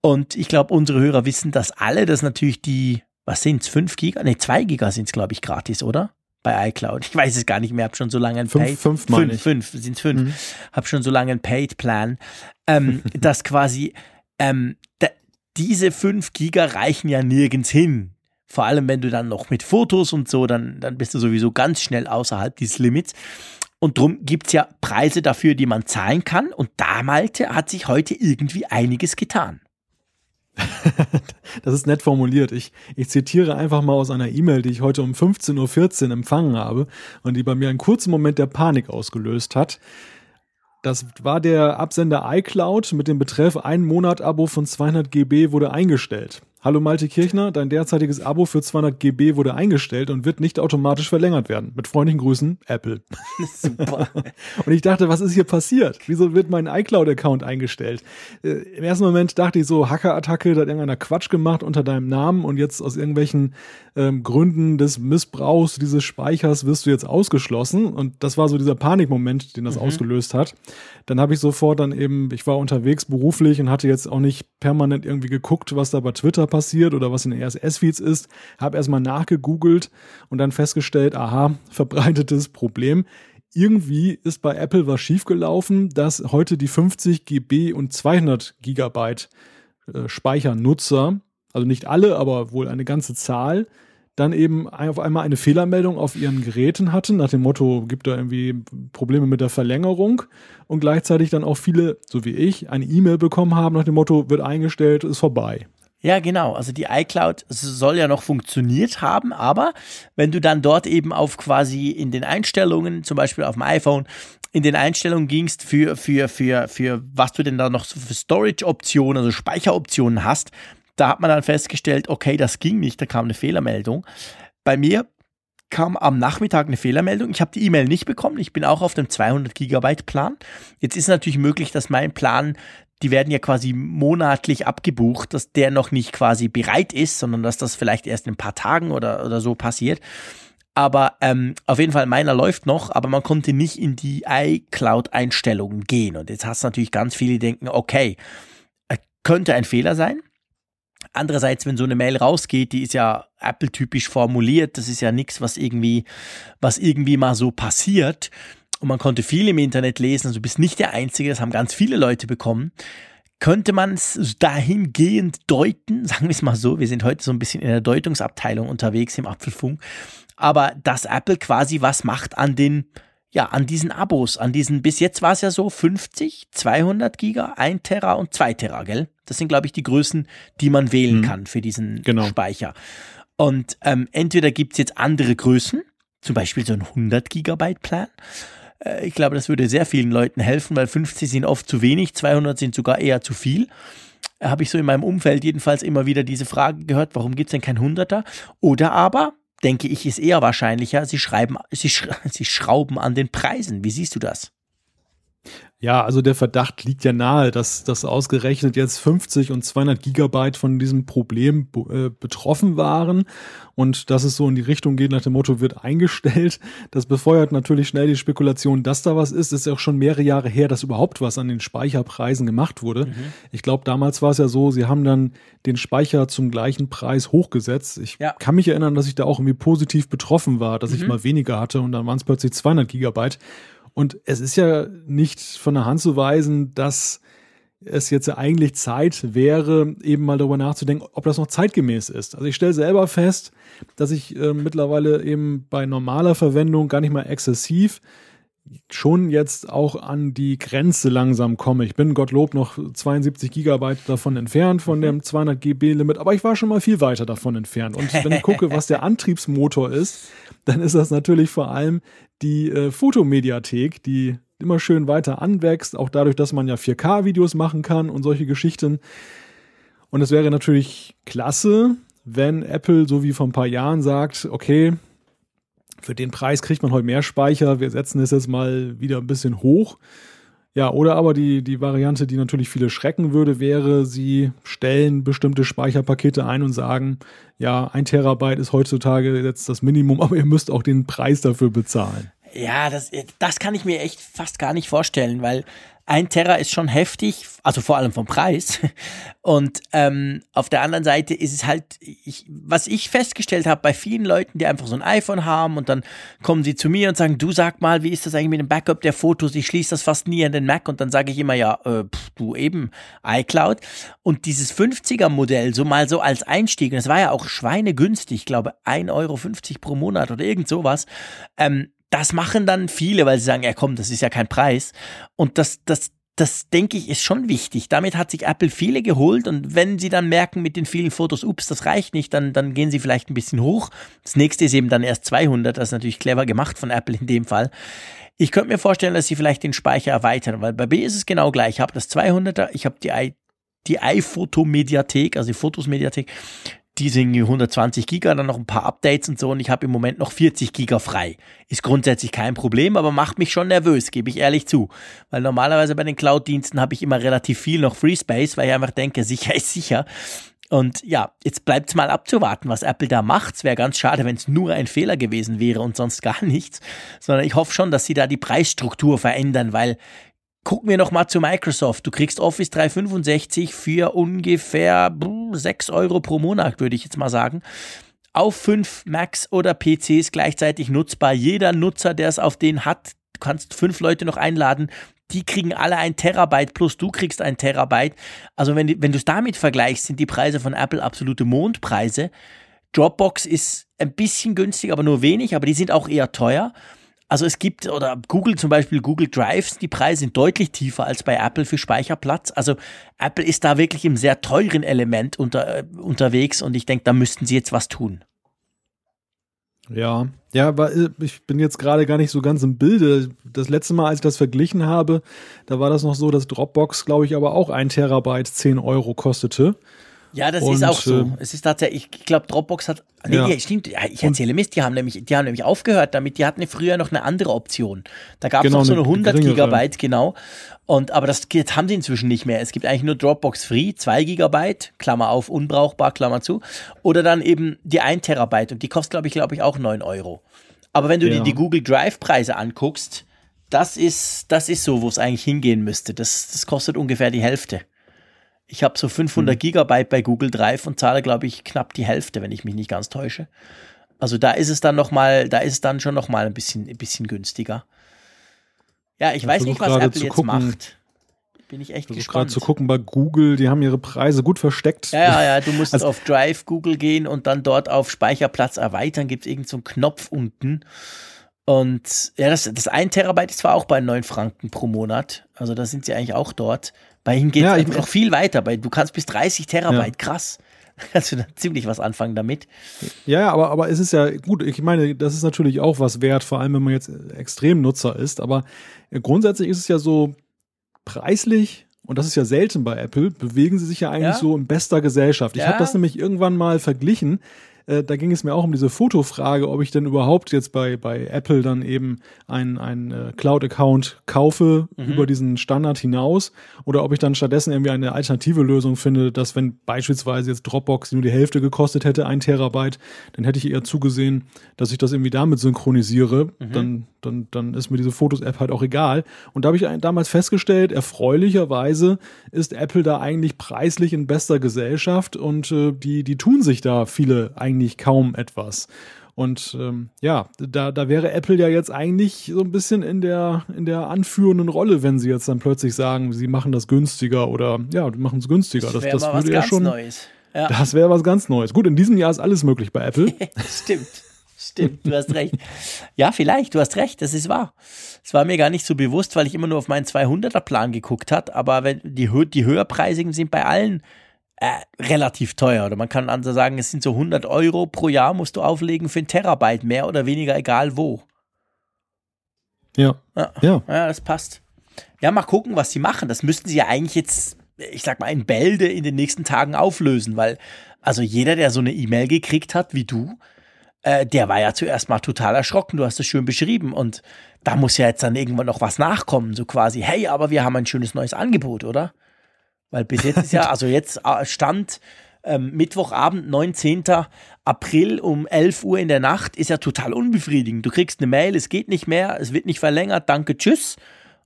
[SPEAKER 3] Und ich glaube, unsere Hörer wissen das alle, dass natürlich die, was sind es, 5 Giga? Ne, 2 Giga sind es, glaube ich, gratis, oder? Bei iCloud. Ich weiß es gar nicht mehr, habe schon so lange ein
[SPEAKER 2] fünf, Paid. Fünf, fünf,
[SPEAKER 3] fünf sind es fünf. Mhm. Habe schon so lange ein Paid-Plan, ähm, dass quasi ähm, diese 5 Giga reichen ja nirgends hin. Vor allem, wenn du dann noch mit Fotos und so, dann, dann bist du sowieso ganz schnell außerhalb dieses Limits. Und drum gibt es ja Preise dafür, die man zahlen kann. Und da, Malte, hat sich heute irgendwie einiges getan.
[SPEAKER 2] das ist nett formuliert. Ich, ich zitiere einfach mal aus einer E-Mail, die ich heute um 15.14 Uhr empfangen habe und die bei mir einen kurzen Moment der Panik ausgelöst hat. Das war der Absender iCloud mit dem Betreff ein Monat Abo von 200 GB wurde eingestellt. Hallo Malte Kirchner, dein derzeitiges Abo für 200 GB wurde eingestellt und wird nicht automatisch verlängert werden. Mit freundlichen Grüßen, Apple. Super. und ich dachte, was ist hier passiert? Wieso wird mein iCloud-Account eingestellt? Äh, Im ersten Moment dachte ich so, Hackerattacke, da hat irgendeiner Quatsch gemacht unter deinem Namen und jetzt aus irgendwelchen ähm, Gründen des Missbrauchs dieses Speichers wirst du jetzt ausgeschlossen. Und das war so dieser Panikmoment, den das mhm. ausgelöst hat. Dann habe ich sofort dann eben, ich war unterwegs beruflich und hatte jetzt auch nicht permanent irgendwie geguckt, was da bei Twitter passiert oder was in den RSS-Feeds ist. Habe erstmal nachgegoogelt und dann festgestellt, aha, verbreitetes Problem. Irgendwie ist bei Apple was schiefgelaufen, dass heute die 50 GB und 200 Gigabyte äh, Speichernutzer, also nicht alle, aber wohl eine ganze Zahl, dann eben auf einmal eine Fehlermeldung auf ihren Geräten hatten, nach dem Motto, gibt da irgendwie Probleme mit der Verlängerung und gleichzeitig dann auch viele, so wie ich, eine E-Mail bekommen haben nach dem Motto, wird eingestellt, ist vorbei.
[SPEAKER 3] Ja, genau. Also die iCloud soll ja noch funktioniert haben, aber wenn du dann dort eben auf quasi in den Einstellungen, zum Beispiel auf dem iPhone, in den Einstellungen gingst für, für, für, für was du denn da noch für Storage-Optionen, also Speicheroptionen hast, da hat man dann festgestellt, okay, das ging nicht, da kam eine Fehlermeldung. Bei mir kam am Nachmittag eine Fehlermeldung. Ich habe die E-Mail nicht bekommen. Ich bin auch auf dem 200 Gigabyte Plan. Jetzt ist natürlich möglich, dass mein Plan, die werden ja quasi monatlich abgebucht, dass der noch nicht quasi bereit ist, sondern dass das vielleicht erst in ein paar Tagen oder, oder so passiert. Aber ähm, auf jeden Fall, meiner läuft noch, aber man konnte nicht in die iCloud-Einstellungen gehen. Und jetzt hast du natürlich ganz viele, die denken, okay, äh, könnte ein Fehler sein. Andererseits, wenn so eine Mail rausgeht, die ist ja Apple-typisch formuliert, das ist ja nichts, was irgendwie, was irgendwie mal so passiert. Und man konnte viel im Internet lesen, also du bist nicht der Einzige, das haben ganz viele Leute bekommen. Könnte man es dahingehend deuten, sagen wir es mal so, wir sind heute so ein bisschen in der Deutungsabteilung unterwegs im Apfelfunk, aber dass Apple quasi was macht an den ja, an diesen Abos, an diesen, bis jetzt war es ja so 50, 200 Giga, 1 Terra und 2 Terra, gell? Das sind, glaube ich, die Größen, die man wählen mhm. kann für diesen genau. Speicher. Und ähm, entweder gibt es jetzt andere Größen, zum Beispiel so ein 100 Gigabyte Plan. Äh, ich glaube, das würde sehr vielen Leuten helfen, weil 50 sind oft zu wenig, 200 sind sogar eher zu viel. Äh, Habe ich so in meinem Umfeld jedenfalls immer wieder diese Frage gehört, warum gibt es denn kein 100er? Oder aber denke ich, ist eher wahrscheinlicher, sie schreiben, sie, sch sie schrauben an den Preisen. Wie siehst du das?
[SPEAKER 2] Ja, also der Verdacht liegt ja nahe, dass das ausgerechnet jetzt 50 und 200 Gigabyte von diesem Problem äh, betroffen waren und dass es so in die Richtung geht nach dem Motto wird eingestellt. Das befeuert natürlich schnell die Spekulation, dass da was ist. Es ist ja auch schon mehrere Jahre her, dass überhaupt was an den Speicherpreisen gemacht wurde. Mhm. Ich glaube, damals war es ja so, sie haben dann den Speicher zum gleichen Preis hochgesetzt. Ich ja. kann mich erinnern, dass ich da auch irgendwie positiv betroffen war, dass mhm. ich mal weniger hatte und dann waren es plötzlich 200 Gigabyte. Und es ist ja nicht von der Hand zu weisen, dass es jetzt eigentlich Zeit wäre, eben mal darüber nachzudenken, ob das noch zeitgemäß ist. Also ich stelle selber fest, dass ich äh, mittlerweile eben bei normaler Verwendung gar nicht mal exzessiv schon jetzt auch an die Grenze langsam komme. Ich bin Gottlob noch 72 Gigabyte davon entfernt von mhm. dem 200 GB Limit, aber ich war schon mal viel weiter davon entfernt. Und wenn ich gucke, was der Antriebsmotor ist, dann ist das natürlich vor allem die äh, Fotomediathek, die immer schön weiter anwächst, auch dadurch, dass man ja 4K-Videos machen kann und solche Geschichten. Und es wäre natürlich klasse, wenn Apple so wie vor ein paar Jahren sagt, okay, für den Preis kriegt man heute mehr Speicher, wir setzen es jetzt mal wieder ein bisschen hoch. Ja, oder aber die, die Variante, die natürlich viele schrecken würde, wäre, sie stellen bestimmte Speicherpakete ein und sagen, ja, ein Terabyte ist heutzutage jetzt das Minimum, aber ihr müsst auch den Preis dafür bezahlen.
[SPEAKER 3] Ja, das, das kann ich mir echt fast gar nicht vorstellen, weil ein Terra ist schon heftig, also vor allem vom Preis. Und ähm, auf der anderen Seite ist es halt, ich, was ich festgestellt habe bei vielen Leuten, die einfach so ein iPhone haben und dann kommen sie zu mir und sagen, du sag mal, wie ist das eigentlich mit dem Backup der Fotos? Ich schließe das fast nie an den Mac und dann sage ich immer, ja, äh, pff, du eben iCloud. Und dieses 50er Modell, so mal so als Einstieg, und es war ja auch schweinegünstig, ich glaube 1,50 Euro pro Monat oder irgend sowas, ähm, das machen dann viele, weil sie sagen, ja komm, das ist ja kein Preis. Und das, das, das denke ich, ist schon wichtig. Damit hat sich Apple viele geholt und wenn sie dann merken mit den vielen Fotos, ups, das reicht nicht, dann, dann gehen sie vielleicht ein bisschen hoch. Das nächste ist eben dann erst 200, das ist natürlich clever gemacht von Apple in dem Fall. Ich könnte mir vorstellen, dass sie vielleicht den Speicher erweitern, weil bei B ist es genau gleich. Ich habe das 200er, ich habe die, die iPhoto-Mediathek, also die Fotos-Mediathek, die sind 120 Giga, dann noch ein paar Updates und so und ich habe im Moment noch 40 Giga frei. Ist grundsätzlich kein Problem, aber macht mich schon nervös, gebe ich ehrlich zu. Weil normalerweise bei den Cloud-Diensten habe ich immer relativ viel noch Free Space, weil ich einfach denke, sicher ist sicher. Und ja, jetzt bleibt es mal abzuwarten, was Apple da macht. Es wäre ganz schade, wenn es nur ein Fehler gewesen wäre und sonst gar nichts. Sondern ich hoffe schon, dass sie da die Preisstruktur verändern, weil Gucken wir nochmal zu Microsoft. Du kriegst Office 365 für ungefähr 6 Euro pro Monat, würde ich jetzt mal sagen. Auf 5 Macs oder PCs gleichzeitig nutzbar. Jeder Nutzer, der es auf den hat, du kannst fünf Leute noch einladen, die kriegen alle ein Terabyte plus du kriegst ein Terabyte. Also wenn, wenn du es damit vergleichst, sind die Preise von Apple absolute Mondpreise. Dropbox ist ein bisschen günstig, aber nur wenig, aber die sind auch eher teuer. Also es gibt, oder Google zum Beispiel, Google Drives, die Preise sind deutlich tiefer als bei Apple für Speicherplatz. Also Apple ist da wirklich im sehr teuren Element unter, äh, unterwegs und ich denke, da müssten sie jetzt was tun.
[SPEAKER 2] Ja, ja, äh, ich bin jetzt gerade gar nicht so ganz im Bilde. Das letzte Mal, als ich das verglichen habe, da war das noch so, dass Dropbox, glaube ich, aber auch ein Terabyte 10 Euro kostete.
[SPEAKER 3] Ja, das und, ist auch so. Äh, es ist tatsächlich, ich glaube, Dropbox hat. Nee, ja. stimmt, ich erzähle Mist, die haben nämlich, die haben nämlich aufgehört damit, die hatten früher noch eine andere Option. Da gab es genau, noch so eine 100 geringere. Gigabyte, genau. Und, aber das jetzt haben sie inzwischen nicht mehr. Es gibt eigentlich nur Dropbox Free, 2 Gigabyte, Klammer auf, unbrauchbar, Klammer zu. Oder dann eben die 1 Terabyte und die kostet, glaube ich, glaube ich, auch 9 Euro. Aber wenn du ja. dir die Google Drive Preise anguckst, das ist, das ist so, wo es eigentlich hingehen müsste. Das, das kostet ungefähr die Hälfte. Ich habe so 500 mhm. Gigabyte bei Google Drive und zahle, glaube ich, knapp die Hälfte, wenn ich mich nicht ganz täusche. Also da ist es dann noch mal, da ist es dann schon noch mal ein bisschen, ein bisschen günstiger. Ja, ich, ich weiß nicht, was Apple jetzt gucken, macht. Bin ich echt ich gespannt.
[SPEAKER 2] gerade zu gucken bei Google, die haben ihre Preise gut versteckt.
[SPEAKER 3] Ja, ja, ja du musst also, auf Drive Google gehen und dann dort auf Speicherplatz erweitern, gibt es irgendeinen so Knopf unten. Und ja, das, das 1 Terabyte ist zwar auch bei 9 Franken pro Monat, also da sind sie eigentlich auch dort. Bei ihm geht es ja, noch viel weiter. Bei, du kannst bis 30 Terabyte, ja. krass. Da kannst du da ziemlich was anfangen damit.
[SPEAKER 2] Ja, aber, aber es ist ja gut, ich meine, das ist natürlich auch was wert, vor allem wenn man jetzt Extremnutzer ist. Aber grundsätzlich ist es ja so preislich, und das ist ja selten bei Apple, bewegen sie sich ja eigentlich ja? so in bester Gesellschaft. Ich habe das nämlich irgendwann mal verglichen. Äh, da ging es mir auch um diese Fotofrage, ob ich denn überhaupt jetzt bei, bei Apple dann eben einen, einen äh, Cloud-Account kaufe mhm. über diesen Standard hinaus oder ob ich dann stattdessen irgendwie eine alternative Lösung finde, dass wenn beispielsweise jetzt Dropbox nur die Hälfte gekostet hätte, ein Terabyte, dann hätte ich eher zugesehen, dass ich das irgendwie damit synchronisiere. Mhm. Dann, dann, dann ist mir diese Fotos-App halt auch egal. Und da habe ich damals festgestellt, erfreulicherweise ist Apple da eigentlich preislich in bester Gesellschaft und äh, die, die tun sich da viele eigentlich kaum etwas. Und ähm, ja, da, da wäre Apple ja jetzt eigentlich so ein bisschen in der, in der anführenden Rolle, wenn sie jetzt dann plötzlich sagen, sie machen das günstiger oder ja, machen es günstiger.
[SPEAKER 3] Das, das, das würde ja schon. Neues.
[SPEAKER 2] Ja. Das wäre was ganz Neues. Gut, in diesem Jahr ist alles möglich bei Apple.
[SPEAKER 3] Stimmt. Stimmt, du hast recht. Ja, vielleicht, du hast recht, das ist wahr. Es war mir gar nicht so bewusst, weil ich immer nur auf meinen 200er Plan geguckt hat, aber wenn die, die höherpreisigen sind bei allen äh, relativ teuer. Oder man kann also sagen, es sind so 100 Euro pro Jahr musst du auflegen für ein Terabyte, mehr oder weniger, egal wo.
[SPEAKER 2] Ja.
[SPEAKER 3] Ja, ja. ja das passt. Ja, mal gucken, was sie machen. Das müssten sie ja eigentlich jetzt, ich sag mal, in Bälde in den nächsten Tagen auflösen, weil also jeder, der so eine E-Mail gekriegt hat wie du, äh, der war ja zuerst mal total erschrocken. Du hast es schön beschrieben. Und da muss ja jetzt dann irgendwann noch was nachkommen. So quasi, hey, aber wir haben ein schönes neues Angebot, oder? Weil bis jetzt ist ja, also jetzt äh, stand ähm, Mittwochabend, 19. April um 11 Uhr in der Nacht, ist ja total unbefriedigend. Du kriegst eine Mail, es geht nicht mehr, es wird nicht verlängert, danke, tschüss.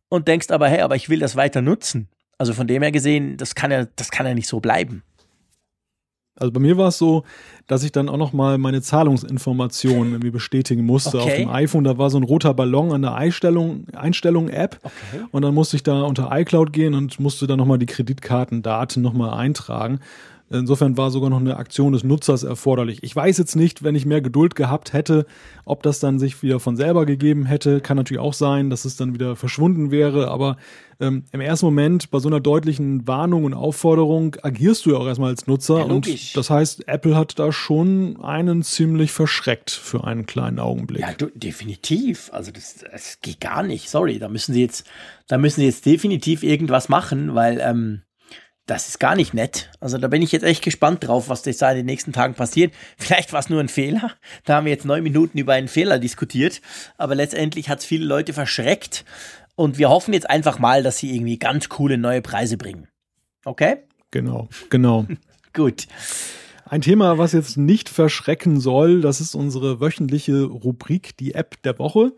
[SPEAKER 3] Und denkst aber, hey, aber ich will das weiter nutzen. Also von dem her gesehen, das kann ja, das kann ja nicht so bleiben.
[SPEAKER 2] Also bei mir war es so, dass ich dann auch noch mal meine Zahlungsinformationen irgendwie bestätigen musste okay. auf dem iPhone. Da war so ein roter Ballon an der Einstellung, Einstellung App okay. und dann musste ich da unter iCloud gehen und musste dann noch mal die Kreditkartendaten noch mal eintragen. Insofern war sogar noch eine Aktion des Nutzers erforderlich. Ich weiß jetzt nicht, wenn ich mehr Geduld gehabt hätte, ob das dann sich wieder von selber gegeben hätte. Kann natürlich auch sein, dass es dann wieder verschwunden wäre. Aber ähm, im ersten Moment bei so einer deutlichen Warnung und Aufforderung agierst du ja auch erstmal als Nutzer. Ja, und das heißt, Apple hat da schon einen ziemlich verschreckt für einen kleinen Augenblick.
[SPEAKER 3] Ja, du, definitiv. Also das, das geht gar nicht. Sorry, da müssen sie jetzt, da müssen sie jetzt definitiv irgendwas machen, weil ähm, das ist gar nicht nett. Also da bin ich jetzt echt gespannt drauf, was das da in den nächsten Tagen passiert. Vielleicht war es nur ein Fehler. Da haben wir jetzt neun Minuten über einen Fehler diskutiert. Aber letztendlich hat es viele Leute verschreckt. Und wir hoffen jetzt einfach mal, dass sie irgendwie ganz coole neue Preise bringen. Okay?
[SPEAKER 2] Genau, genau.
[SPEAKER 3] Gut.
[SPEAKER 2] Ein Thema, was jetzt nicht verschrecken soll, das ist unsere wöchentliche Rubrik, die App der Woche.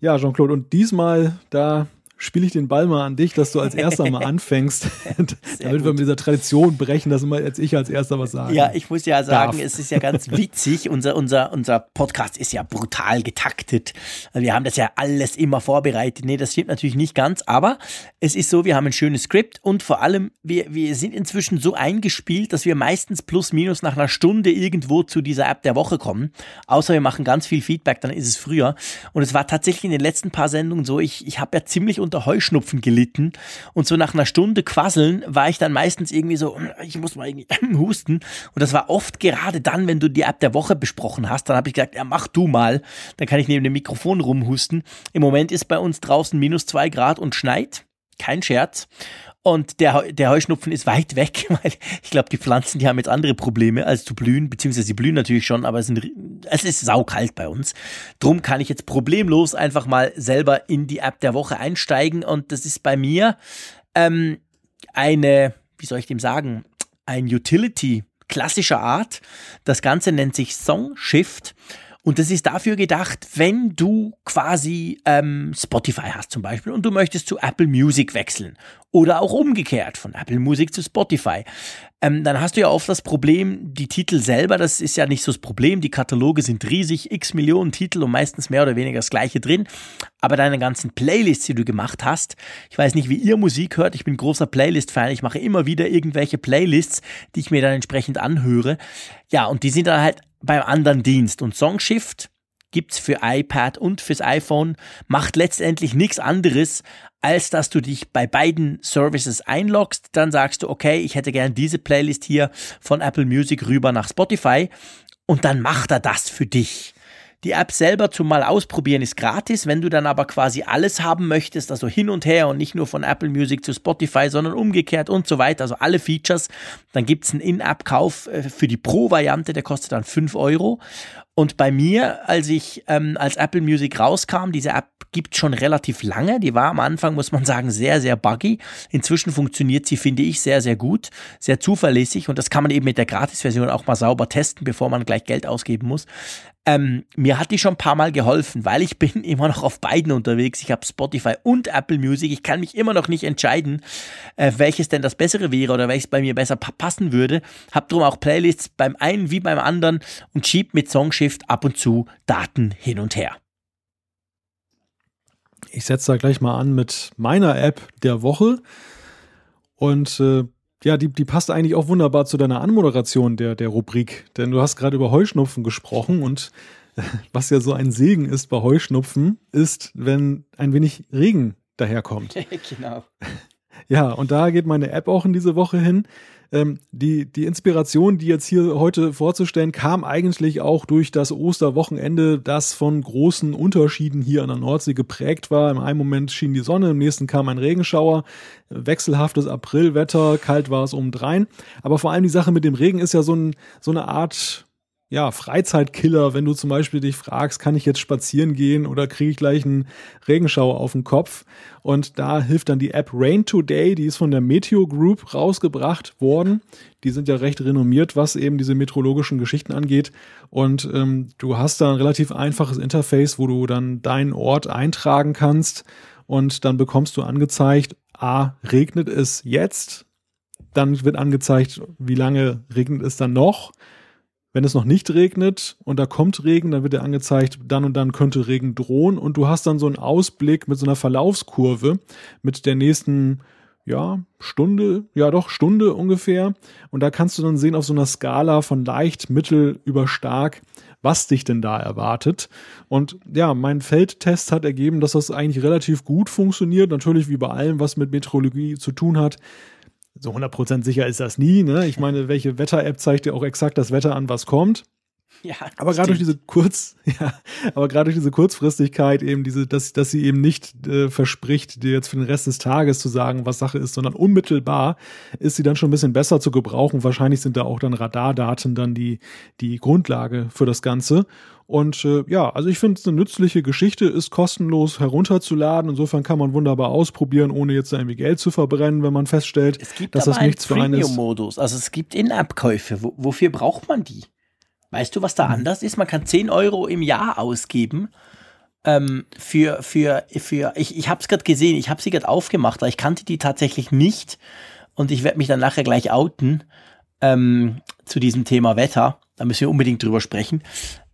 [SPEAKER 2] Ja, Jean-Claude, und diesmal, da spiele ich den Ball mal an dich, dass du als erster mal anfängst, damit gut. wir mit dieser Tradition brechen, dass immer jetzt ich als erster was sage.
[SPEAKER 3] Ja, ich muss ja sagen, darf. es ist ja ganz witzig. unser, unser, unser Podcast ist ja brutal getaktet. Wir haben das ja alles immer vorbereitet. Nee, das stimmt natürlich nicht ganz, aber es ist so, wir haben ein schönes Skript und vor allem, wir, wir sind inzwischen so eingespielt, dass wir meistens plus minus nach einer Stunde irgendwo zu dieser App der Woche kommen. Außer wir machen ganz viel Feedback, dann ist es früher. Und es war tatsächlich in den letzten paar Sendungen so, ich, ich habe ja ziemlich unter Heuschnupfen gelitten und so nach einer Stunde Quasseln war ich dann meistens irgendwie so, ich muss mal irgendwie husten und das war oft gerade dann, wenn du die App der Woche besprochen hast, dann habe ich gesagt, ja mach du mal, dann kann ich neben dem Mikrofon rumhusten. Im Moment ist bei uns draußen minus zwei Grad und schneit, kein Scherz. Und der, der Heuschnupfen ist weit weg, weil ich glaube, die Pflanzen, die haben jetzt andere Probleme als zu blühen, beziehungsweise sie blühen natürlich schon, aber es, sind, es ist saukalt bei uns. Drum kann ich jetzt problemlos einfach mal selber in die App der Woche einsteigen und das ist bei mir ähm, eine, wie soll ich dem sagen, ein Utility klassischer Art. Das Ganze nennt sich Song Shift. Und das ist dafür gedacht, wenn du quasi ähm, Spotify hast zum Beispiel und du möchtest zu Apple Music wechseln oder auch umgekehrt von Apple Music zu Spotify, ähm, dann hast du ja oft das Problem, die Titel selber, das ist ja nicht so das Problem, die Kataloge sind riesig, x Millionen Titel und meistens mehr oder weniger das gleiche drin, aber deine ganzen Playlists, die du gemacht hast, ich weiß nicht, wie ihr Musik hört, ich bin großer Playlist-Fan, ich mache immer wieder irgendwelche Playlists, die ich mir dann entsprechend anhöre, ja, und die sind dann halt beim anderen Dienst. Und Songshift gibt's für iPad und fürs iPhone, macht letztendlich nichts anderes, als dass du dich bei beiden Services einloggst. Dann sagst du, okay, ich hätte gern diese Playlist hier von Apple Music rüber nach Spotify. Und dann macht er das für dich. Die App selber zum mal ausprobieren ist gratis. Wenn du dann aber quasi alles haben möchtest, also hin und her und nicht nur von Apple Music zu Spotify, sondern umgekehrt und so weiter, also alle Features, dann gibt's einen In-App-Kauf äh, für die Pro-Variante, der kostet dann 5 Euro. Und bei mir, als ich ähm, als Apple Music rauskam, diese App gibt schon relativ lange. Die war am Anfang, muss man sagen, sehr, sehr buggy. Inzwischen funktioniert sie, finde ich, sehr, sehr gut, sehr zuverlässig und das kann man eben mit der Gratis-Version auch mal sauber testen, bevor man gleich Geld ausgeben muss. Ähm, mir hat die schon ein paar Mal geholfen, weil ich bin immer noch auf beiden unterwegs. Ich habe Spotify und Apple Music. Ich kann mich immer noch nicht entscheiden, äh, welches denn das bessere wäre oder welches bei mir besser passen würde. Hab drum auch Playlists beim einen wie beim anderen und schieb mit Songshift ab und zu Daten hin und her.
[SPEAKER 2] Ich setze da gleich mal an mit meiner App der Woche. Und äh, ja, die, die passt eigentlich auch wunderbar zu deiner Anmoderation der, der Rubrik. Denn du hast gerade über Heuschnupfen gesprochen und äh, was ja so ein Segen ist bei Heuschnupfen, ist, wenn ein wenig Regen daherkommt.
[SPEAKER 3] genau.
[SPEAKER 2] Ja, und da geht meine App auch in diese Woche hin. Ähm, die, die Inspiration, die jetzt hier heute vorzustellen, kam eigentlich auch durch das Osterwochenende, das von großen Unterschieden hier an der Nordsee geprägt war. Im einen Moment schien die Sonne, im nächsten kam ein Regenschauer, wechselhaftes Aprilwetter, kalt war es um drein. Aber vor allem die Sache mit dem Regen ist ja so, ein, so eine Art ja, Freizeitkiller, wenn du zum Beispiel dich fragst, kann ich jetzt spazieren gehen oder kriege ich gleich einen Regenschauer auf den Kopf? Und da hilft dann die App Rain Today, die ist von der Meteo Group rausgebracht worden. Die sind ja recht renommiert, was eben diese meteorologischen Geschichten angeht. Und ähm, du hast da ein relativ einfaches Interface, wo du dann deinen Ort eintragen kannst und dann bekommst du angezeigt, a, regnet es jetzt? Dann wird angezeigt, wie lange regnet es dann noch? Wenn es noch nicht regnet und da kommt Regen, dann wird dir angezeigt, dann und dann könnte Regen drohen und du hast dann so einen Ausblick mit so einer Verlaufskurve mit der nächsten ja, Stunde, ja doch, Stunde ungefähr. Und da kannst du dann sehen auf so einer Skala von leicht, mittel über stark, was dich denn da erwartet. Und ja, mein Feldtest hat ergeben, dass das eigentlich relativ gut funktioniert. Natürlich wie bei allem, was mit Meteorologie zu tun hat, so 100% sicher ist das nie. Ne? Ich meine, welche Wetter-App zeigt dir auch exakt das Wetter an, was kommt?
[SPEAKER 3] Ja,
[SPEAKER 2] aber gerade durch diese kurz, ja, aber gerade durch diese Kurzfristigkeit eben diese, dass, dass sie eben nicht äh, verspricht, dir jetzt für den Rest des Tages zu sagen, was Sache ist, sondern unmittelbar ist sie dann schon ein bisschen besser zu gebrauchen. Wahrscheinlich sind da auch dann Radardaten dann die, die Grundlage für das Ganze. Und äh, ja, also ich finde es eine nützliche Geschichte, ist kostenlos herunterzuladen. Insofern kann man wunderbar ausprobieren, ohne jetzt irgendwie Geld zu verbrennen, wenn man feststellt, dass das nichts für einen ist.
[SPEAKER 3] Modus. Also es gibt In-App-Käufe. wofür braucht man die? Weißt du, was da hm. anders ist? Man kann 10 Euro im Jahr ausgeben. Ähm, für, für, für, ich, ich habe es gerade gesehen, ich habe sie gerade aufgemacht, weil ich kannte die tatsächlich nicht. Und ich werde mich dann nachher gleich outen ähm, zu diesem Thema Wetter. Da müssen wir unbedingt drüber sprechen.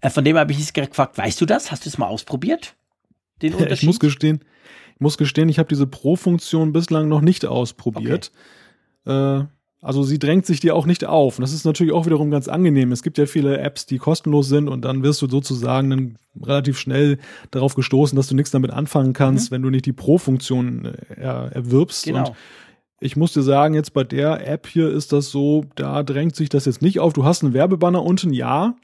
[SPEAKER 3] Äh, von dem habe ich jetzt gerade gefragt, weißt du das? Hast du es mal ausprobiert?
[SPEAKER 2] Den Unterschied? Ich muss gestehen, ich muss gestehen, ich habe diese Pro-Funktion bislang noch nicht ausprobiert. Okay. Äh, also sie drängt sich dir auch nicht auf. Und das ist natürlich auch wiederum ganz angenehm. Es gibt ja viele Apps, die kostenlos sind und dann wirst du sozusagen dann relativ schnell darauf gestoßen, dass du nichts damit anfangen kannst, mhm. wenn du nicht die Pro-Funktion äh, erwirbst.
[SPEAKER 3] Genau.
[SPEAKER 2] Und ich muss dir sagen, jetzt bei der App hier ist das so, da drängt sich das jetzt nicht auf. Du hast einen Werbebanner unten, ja.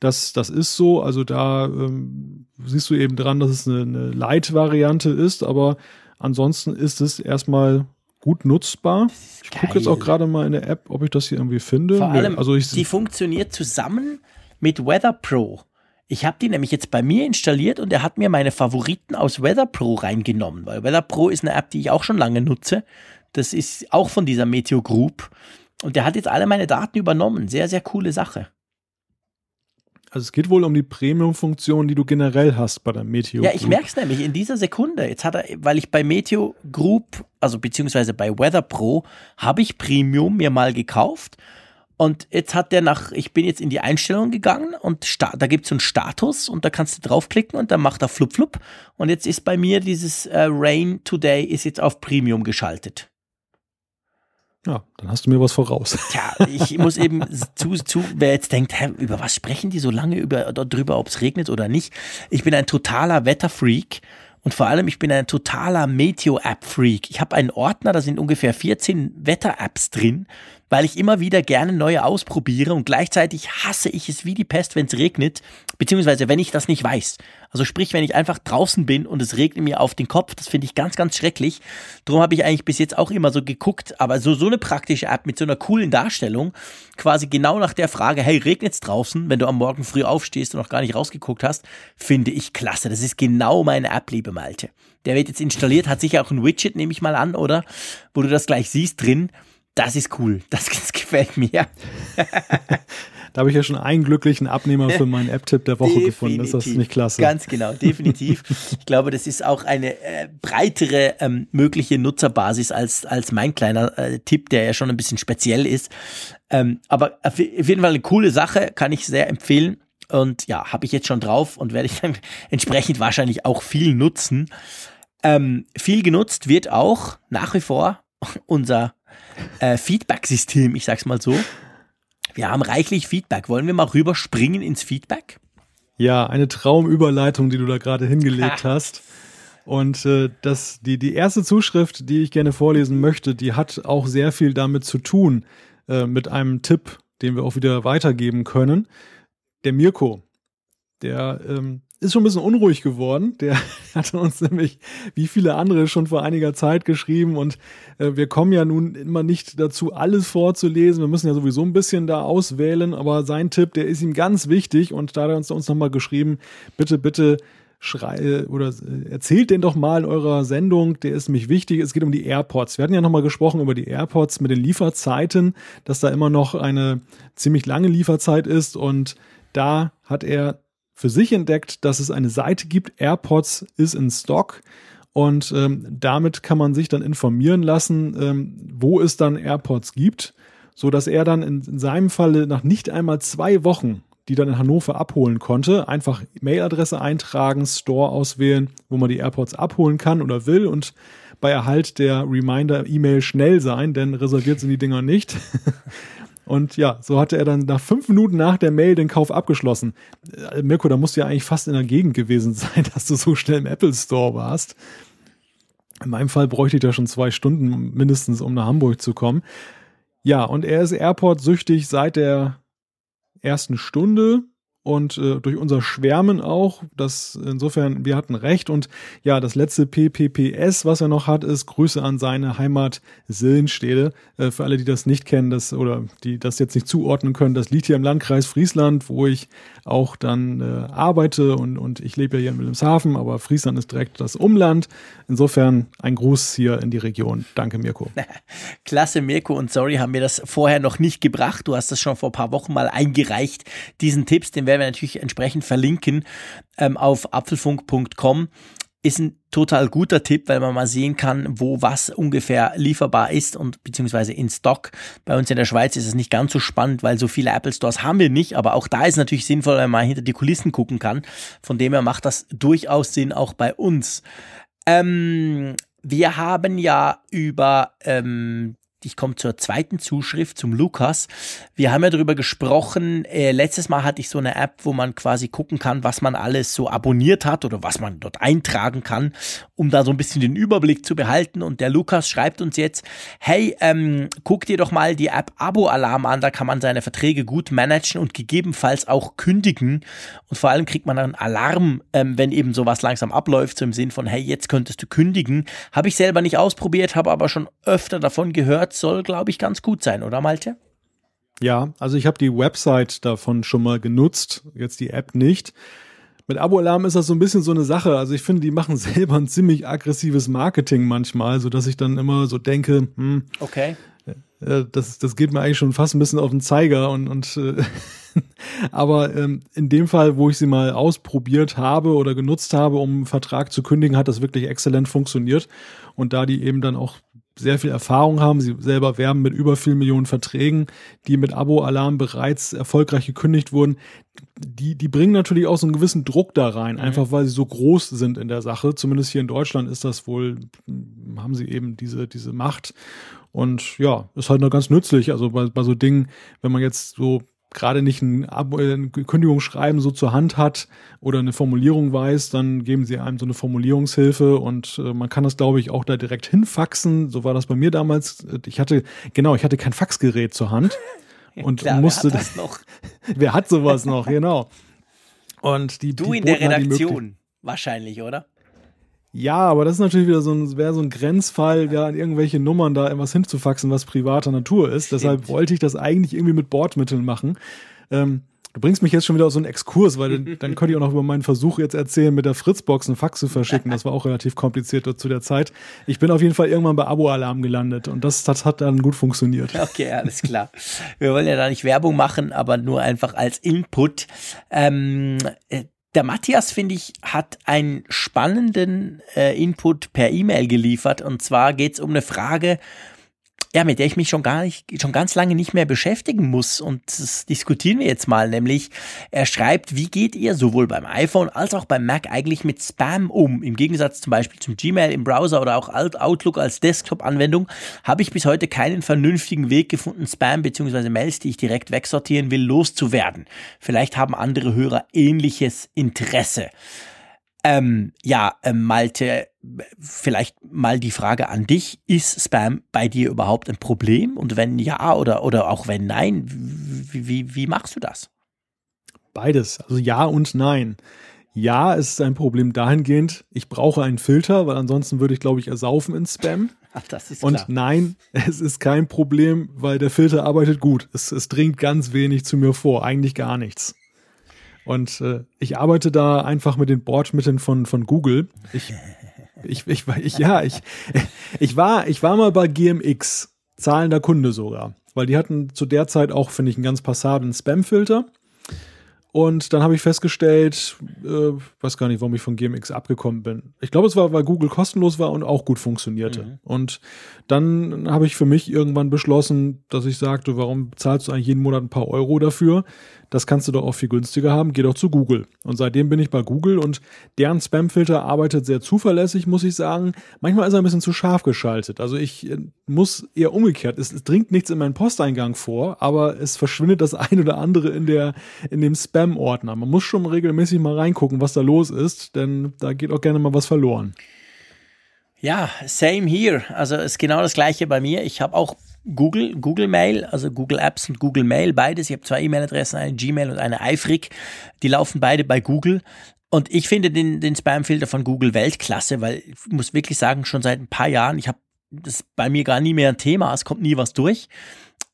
[SPEAKER 2] Das, das ist so. Also da ähm, siehst du eben dran, dass es eine, eine Light-Variante ist, aber ansonsten ist es erstmal gut nutzbar. Ich gucke jetzt auch gerade mal in der App, ob ich das hier irgendwie finde.
[SPEAKER 3] Vor allem, also ich, die funktioniert zusammen mit Weather Pro. Ich habe die nämlich jetzt bei mir installiert und er hat mir meine Favoriten aus Weather Pro reingenommen, weil Weather Pro ist eine App, die ich auch schon lange nutze. Das ist auch von dieser Meteo Group. Und der hat jetzt alle meine Daten übernommen. Sehr, sehr coole Sache.
[SPEAKER 2] Also es geht wohl um die Premium-Funktion, die du generell hast bei der Meteo.
[SPEAKER 3] Ja, ich merke es nämlich in dieser Sekunde. Jetzt hat er, weil ich bei Meteo Group, also beziehungsweise bei Weather Pro, habe ich Premium mir mal gekauft. Und jetzt hat der nach, ich bin jetzt in die Einstellung gegangen und da gibt es so einen Status und da kannst du draufklicken und dann macht er flup flup. Und jetzt ist bei mir dieses äh, Rain Today ist jetzt auf Premium geschaltet.
[SPEAKER 2] Ja, dann hast du mir was voraus.
[SPEAKER 3] Tja, ich muss eben zu, zu, wer jetzt denkt, hä, über was sprechen die so lange über, darüber, ob es regnet oder nicht. Ich bin ein totaler Wetterfreak und vor allem, ich bin ein totaler Meteo-App-Freak. Ich habe einen Ordner, da sind ungefähr 14 Wetter-Apps drin. weil ich immer wieder gerne neue ausprobiere und gleichzeitig hasse ich es wie die Pest, wenn es regnet, beziehungsweise wenn ich das nicht weiß. Also sprich, wenn ich einfach draußen bin und es regnet mir auf den Kopf, das finde ich ganz, ganz schrecklich. Darum habe ich eigentlich bis jetzt auch immer so geguckt, aber so, so eine praktische App mit so einer coolen Darstellung, quasi genau nach der Frage, hey, regnet's draußen, wenn du am Morgen früh aufstehst und noch gar nicht rausgeguckt hast, finde ich klasse. Das ist genau meine App, liebe Malte. Der wird jetzt installiert, hat sicher auch ein Widget, nehme ich mal an, oder? Wo du das gleich siehst drin. Das ist cool. Das, das gefällt mir.
[SPEAKER 2] da habe ich ja schon einen glücklichen Abnehmer für meinen App-Tipp der Woche definitiv. gefunden. Ist das nicht klasse?
[SPEAKER 3] Ganz genau, definitiv. ich glaube, das ist auch eine äh, breitere ähm, mögliche Nutzerbasis als, als mein kleiner äh, Tipp, der ja schon ein bisschen speziell ist. Ähm, aber auf jeden Fall eine coole Sache, kann ich sehr empfehlen. Und ja, habe ich jetzt schon drauf und werde ich dann entsprechend wahrscheinlich auch viel nutzen. Ähm, viel genutzt wird auch nach wie vor unser äh, Feedback-System, ich sag's mal so. Wir haben reichlich Feedback. Wollen wir mal rüberspringen ins Feedback?
[SPEAKER 2] Ja, eine Traumüberleitung, die du da gerade hingelegt hast. Und äh, das, die, die erste Zuschrift, die ich gerne vorlesen möchte, die hat auch sehr viel damit zu tun, äh, mit einem Tipp, den wir auch wieder weitergeben können. Der Mirko, der ähm, ist schon ein bisschen unruhig geworden. Der hatte uns nämlich, wie viele andere, schon vor einiger Zeit geschrieben und äh, wir kommen ja nun immer nicht dazu, alles vorzulesen. Wir müssen ja sowieso ein bisschen da auswählen, aber sein Tipp, der ist ihm ganz wichtig und da hat er uns, uns nochmal geschrieben, bitte, bitte schrei äh, oder äh, erzählt den doch mal in eurer Sendung, der ist nämlich wichtig. Es geht um die AirPods. Wir hatten ja nochmal gesprochen über die AirPods mit den Lieferzeiten, dass da immer noch eine ziemlich lange Lieferzeit ist und da hat er für sich entdeckt, dass es eine Seite gibt, AirPods ist in Stock. Und ähm, damit kann man sich dann informieren lassen, ähm, wo es dann AirPods gibt, so dass er dann in, in seinem Falle nach nicht einmal zwei Wochen die dann in Hannover abholen konnte. Einfach Mailadresse eintragen, Store auswählen, wo man die AirPods abholen kann oder will und bei Erhalt der Reminder-E-Mail schnell sein, denn reserviert sind die Dinger nicht. Und ja, so hatte er dann nach fünf Minuten nach der Mail den Kauf abgeschlossen. Äh, Mirko, da musst du ja eigentlich fast in der Gegend gewesen sein, dass du so schnell im Apple Store warst. In meinem Fall bräuchte ich da schon zwei Stunden mindestens, um nach Hamburg zu kommen. Ja, und er ist Airport-süchtig seit der ersten Stunde und äh, durch unser Schwärmen auch. Das insofern, wir hatten recht. Und ja, das letzte PPPS, was er noch hat, ist Grüße an seine Heimat Sillenstede. Äh, für alle, die das nicht kennen, das oder die das jetzt nicht zuordnen können, das liegt hier im Landkreis Friesland, wo ich auch dann äh, arbeite und, und ich lebe ja hier in Wilhelmshaven, aber Friesland ist direkt das Umland. Insofern ein Gruß hier in die Region. Danke, Mirko.
[SPEAKER 3] Klasse, Mirko. Und sorry, haben wir das vorher noch nicht gebracht. Du hast das schon vor ein paar Wochen mal eingereicht. Diesen Tipps, den werden wir natürlich entsprechend verlinken ähm, auf apfelfunk.com. Ist ein total guter Tipp, weil man mal sehen kann, wo was ungefähr lieferbar ist und beziehungsweise in Stock. Bei uns in der Schweiz ist es nicht ganz so spannend, weil so viele Apple Stores haben wir nicht, aber auch da ist natürlich sinnvoll, wenn man hinter die Kulissen gucken kann. Von dem her macht das durchaus Sinn auch bei uns. Ähm, wir haben ja über ähm, ich komme zur zweiten Zuschrift, zum Lukas. Wir haben ja darüber gesprochen, äh, letztes Mal hatte ich so eine App, wo man quasi gucken kann, was man alles so abonniert hat oder was man dort eintragen kann, um da so ein bisschen den Überblick zu behalten. Und der Lukas schreibt uns jetzt, hey, ähm, guck dir doch mal die App Abo-Alarm an, da kann man seine Verträge gut managen und gegebenenfalls auch kündigen. Und vor allem kriegt man dann Alarm, ähm, wenn eben sowas langsam abläuft, so im Sinn von, hey, jetzt könntest du kündigen. Habe ich selber nicht ausprobiert, habe aber schon öfter davon gehört, soll, glaube ich, ganz gut sein, oder Malte?
[SPEAKER 2] Ja, also ich habe die Website davon schon mal genutzt, jetzt die App nicht. Mit Abo-Alarm ist das so ein bisschen so eine Sache. Also ich finde, die machen selber ein ziemlich aggressives Marketing manchmal, so dass ich dann immer so denke, hm,
[SPEAKER 3] okay.
[SPEAKER 2] Äh, das, das geht mir eigentlich schon fast ein bisschen auf den Zeiger und, und äh, aber ähm, in dem Fall, wo ich sie mal ausprobiert habe oder genutzt habe, um einen Vertrag zu kündigen, hat das wirklich exzellent funktioniert. Und da die eben dann auch sehr viel Erfahrung haben. Sie selber werben mit über vielen Millionen Verträgen, die mit Abo-Alarm bereits erfolgreich gekündigt wurden. Die, die bringen natürlich auch so einen gewissen Druck da rein, mhm. einfach weil sie so groß sind in der Sache. Zumindest hier in Deutschland ist das wohl, haben sie eben diese, diese Macht. Und ja, ist halt noch ganz nützlich. Also bei, bei so Dingen, wenn man jetzt so gerade nicht ein, äh, ein Kündigungsschreiben so zur Hand hat oder eine Formulierung weiß, dann geben sie einem so eine Formulierungshilfe und äh, man kann das, glaube ich, auch da direkt hinfaxen. So war das bei mir damals. Ich hatte, genau, ich hatte kein Faxgerät zur Hand und
[SPEAKER 3] Klar,
[SPEAKER 2] musste
[SPEAKER 3] wer hat das noch?
[SPEAKER 2] wer hat sowas noch, genau. Und die
[SPEAKER 3] Du
[SPEAKER 2] die
[SPEAKER 3] in der Redaktion. Wahrscheinlich, oder?
[SPEAKER 2] Ja, aber das ist natürlich wieder so ein, wäre so ein Grenzfall, ja, an irgendwelche Nummern da etwas hinzufaxen, was privater Natur ist. Deshalb wollte ich das eigentlich irgendwie mit Bordmitteln machen. Ähm, du bringst mich jetzt schon wieder auf so einen Exkurs, weil dann, dann könnte ich auch noch über meinen Versuch jetzt erzählen, mit der Fritzbox einen Fax zu verschicken. Das war auch relativ kompliziert zu der Zeit. Ich bin auf jeden Fall irgendwann bei Abo-Alarm gelandet und das, das hat dann gut funktioniert.
[SPEAKER 3] Okay, alles klar. Wir wollen ja da nicht Werbung machen, aber nur einfach als Input. Ähm, äh, der Matthias, finde ich, hat einen spannenden äh, Input per E-Mail geliefert. Und zwar geht es um eine Frage, ja, mit der ich mich schon gar nicht, schon ganz lange nicht mehr beschäftigen muss. Und das diskutieren wir jetzt mal. Nämlich, er schreibt, wie geht ihr sowohl beim iPhone als auch beim Mac eigentlich mit Spam um? Im Gegensatz zum Beispiel zum Gmail im Browser oder auch Out- Outlook als Desktop-Anwendung habe ich bis heute keinen vernünftigen Weg gefunden, Spam bzw. Mails, die ich direkt wegsortieren will, loszuwerden. Vielleicht haben andere Hörer ähnliches Interesse. Ähm, ja, ähm, Malte, vielleicht mal die Frage an dich. Ist Spam bei dir überhaupt ein Problem? Und wenn ja oder, oder auch wenn nein, wie, wie, wie machst du das?
[SPEAKER 2] Beides, also ja und nein. Ja, es ist ein Problem dahingehend, ich brauche einen Filter, weil ansonsten würde ich, glaube ich, ersaufen in Spam.
[SPEAKER 3] Ach, das ist
[SPEAKER 2] Und
[SPEAKER 3] klar.
[SPEAKER 2] nein, es ist kein Problem, weil der Filter arbeitet gut. Es, es dringt ganz wenig zu mir vor, eigentlich gar nichts. Und äh, ich arbeite da einfach mit den Bordmitteln von, von Google. Ich, ich, ich, ich, ja, ich, ich war, ich war mal bei GMX, zahlender Kunde sogar, weil die hatten zu der Zeit auch, finde ich, einen ganz passablen Spam-Filter. Und dann habe ich festgestellt, äh, weiß gar nicht, warum ich von GMX abgekommen bin. Ich glaube, es war, weil Google kostenlos war und auch gut funktionierte. Und dann habe ich für mich irgendwann beschlossen, dass ich sagte, warum zahlst du eigentlich jeden Monat ein paar Euro dafür? Das kannst du doch auch viel günstiger haben. Geh doch zu Google. Und seitdem bin ich bei Google und deren Spamfilter arbeitet sehr zuverlässig, muss ich sagen. Manchmal ist er ein bisschen zu scharf geschaltet. Also ich äh, muss eher umgekehrt. Es, dringt nichts in meinen Posteingang vor, aber es verschwindet das ein oder andere in der, in dem Spam-Ordner. Man muss schon regelmäßig mal reingucken, was da los ist, denn da geht auch gerne mal was verloren.
[SPEAKER 3] Ja, same here. Also ist genau das gleiche bei mir. Ich habe auch Google, Google Mail, also Google Apps und Google Mail, beides. Ich habe zwei E-Mail-Adressen, eine Gmail und eine iFreak. Die laufen beide bei Google. Und ich finde den, den Spam-Filter von Google Weltklasse, weil ich muss wirklich sagen, schon seit ein paar Jahren, ich habe das bei mir gar nie mehr ein Thema, es kommt nie was durch.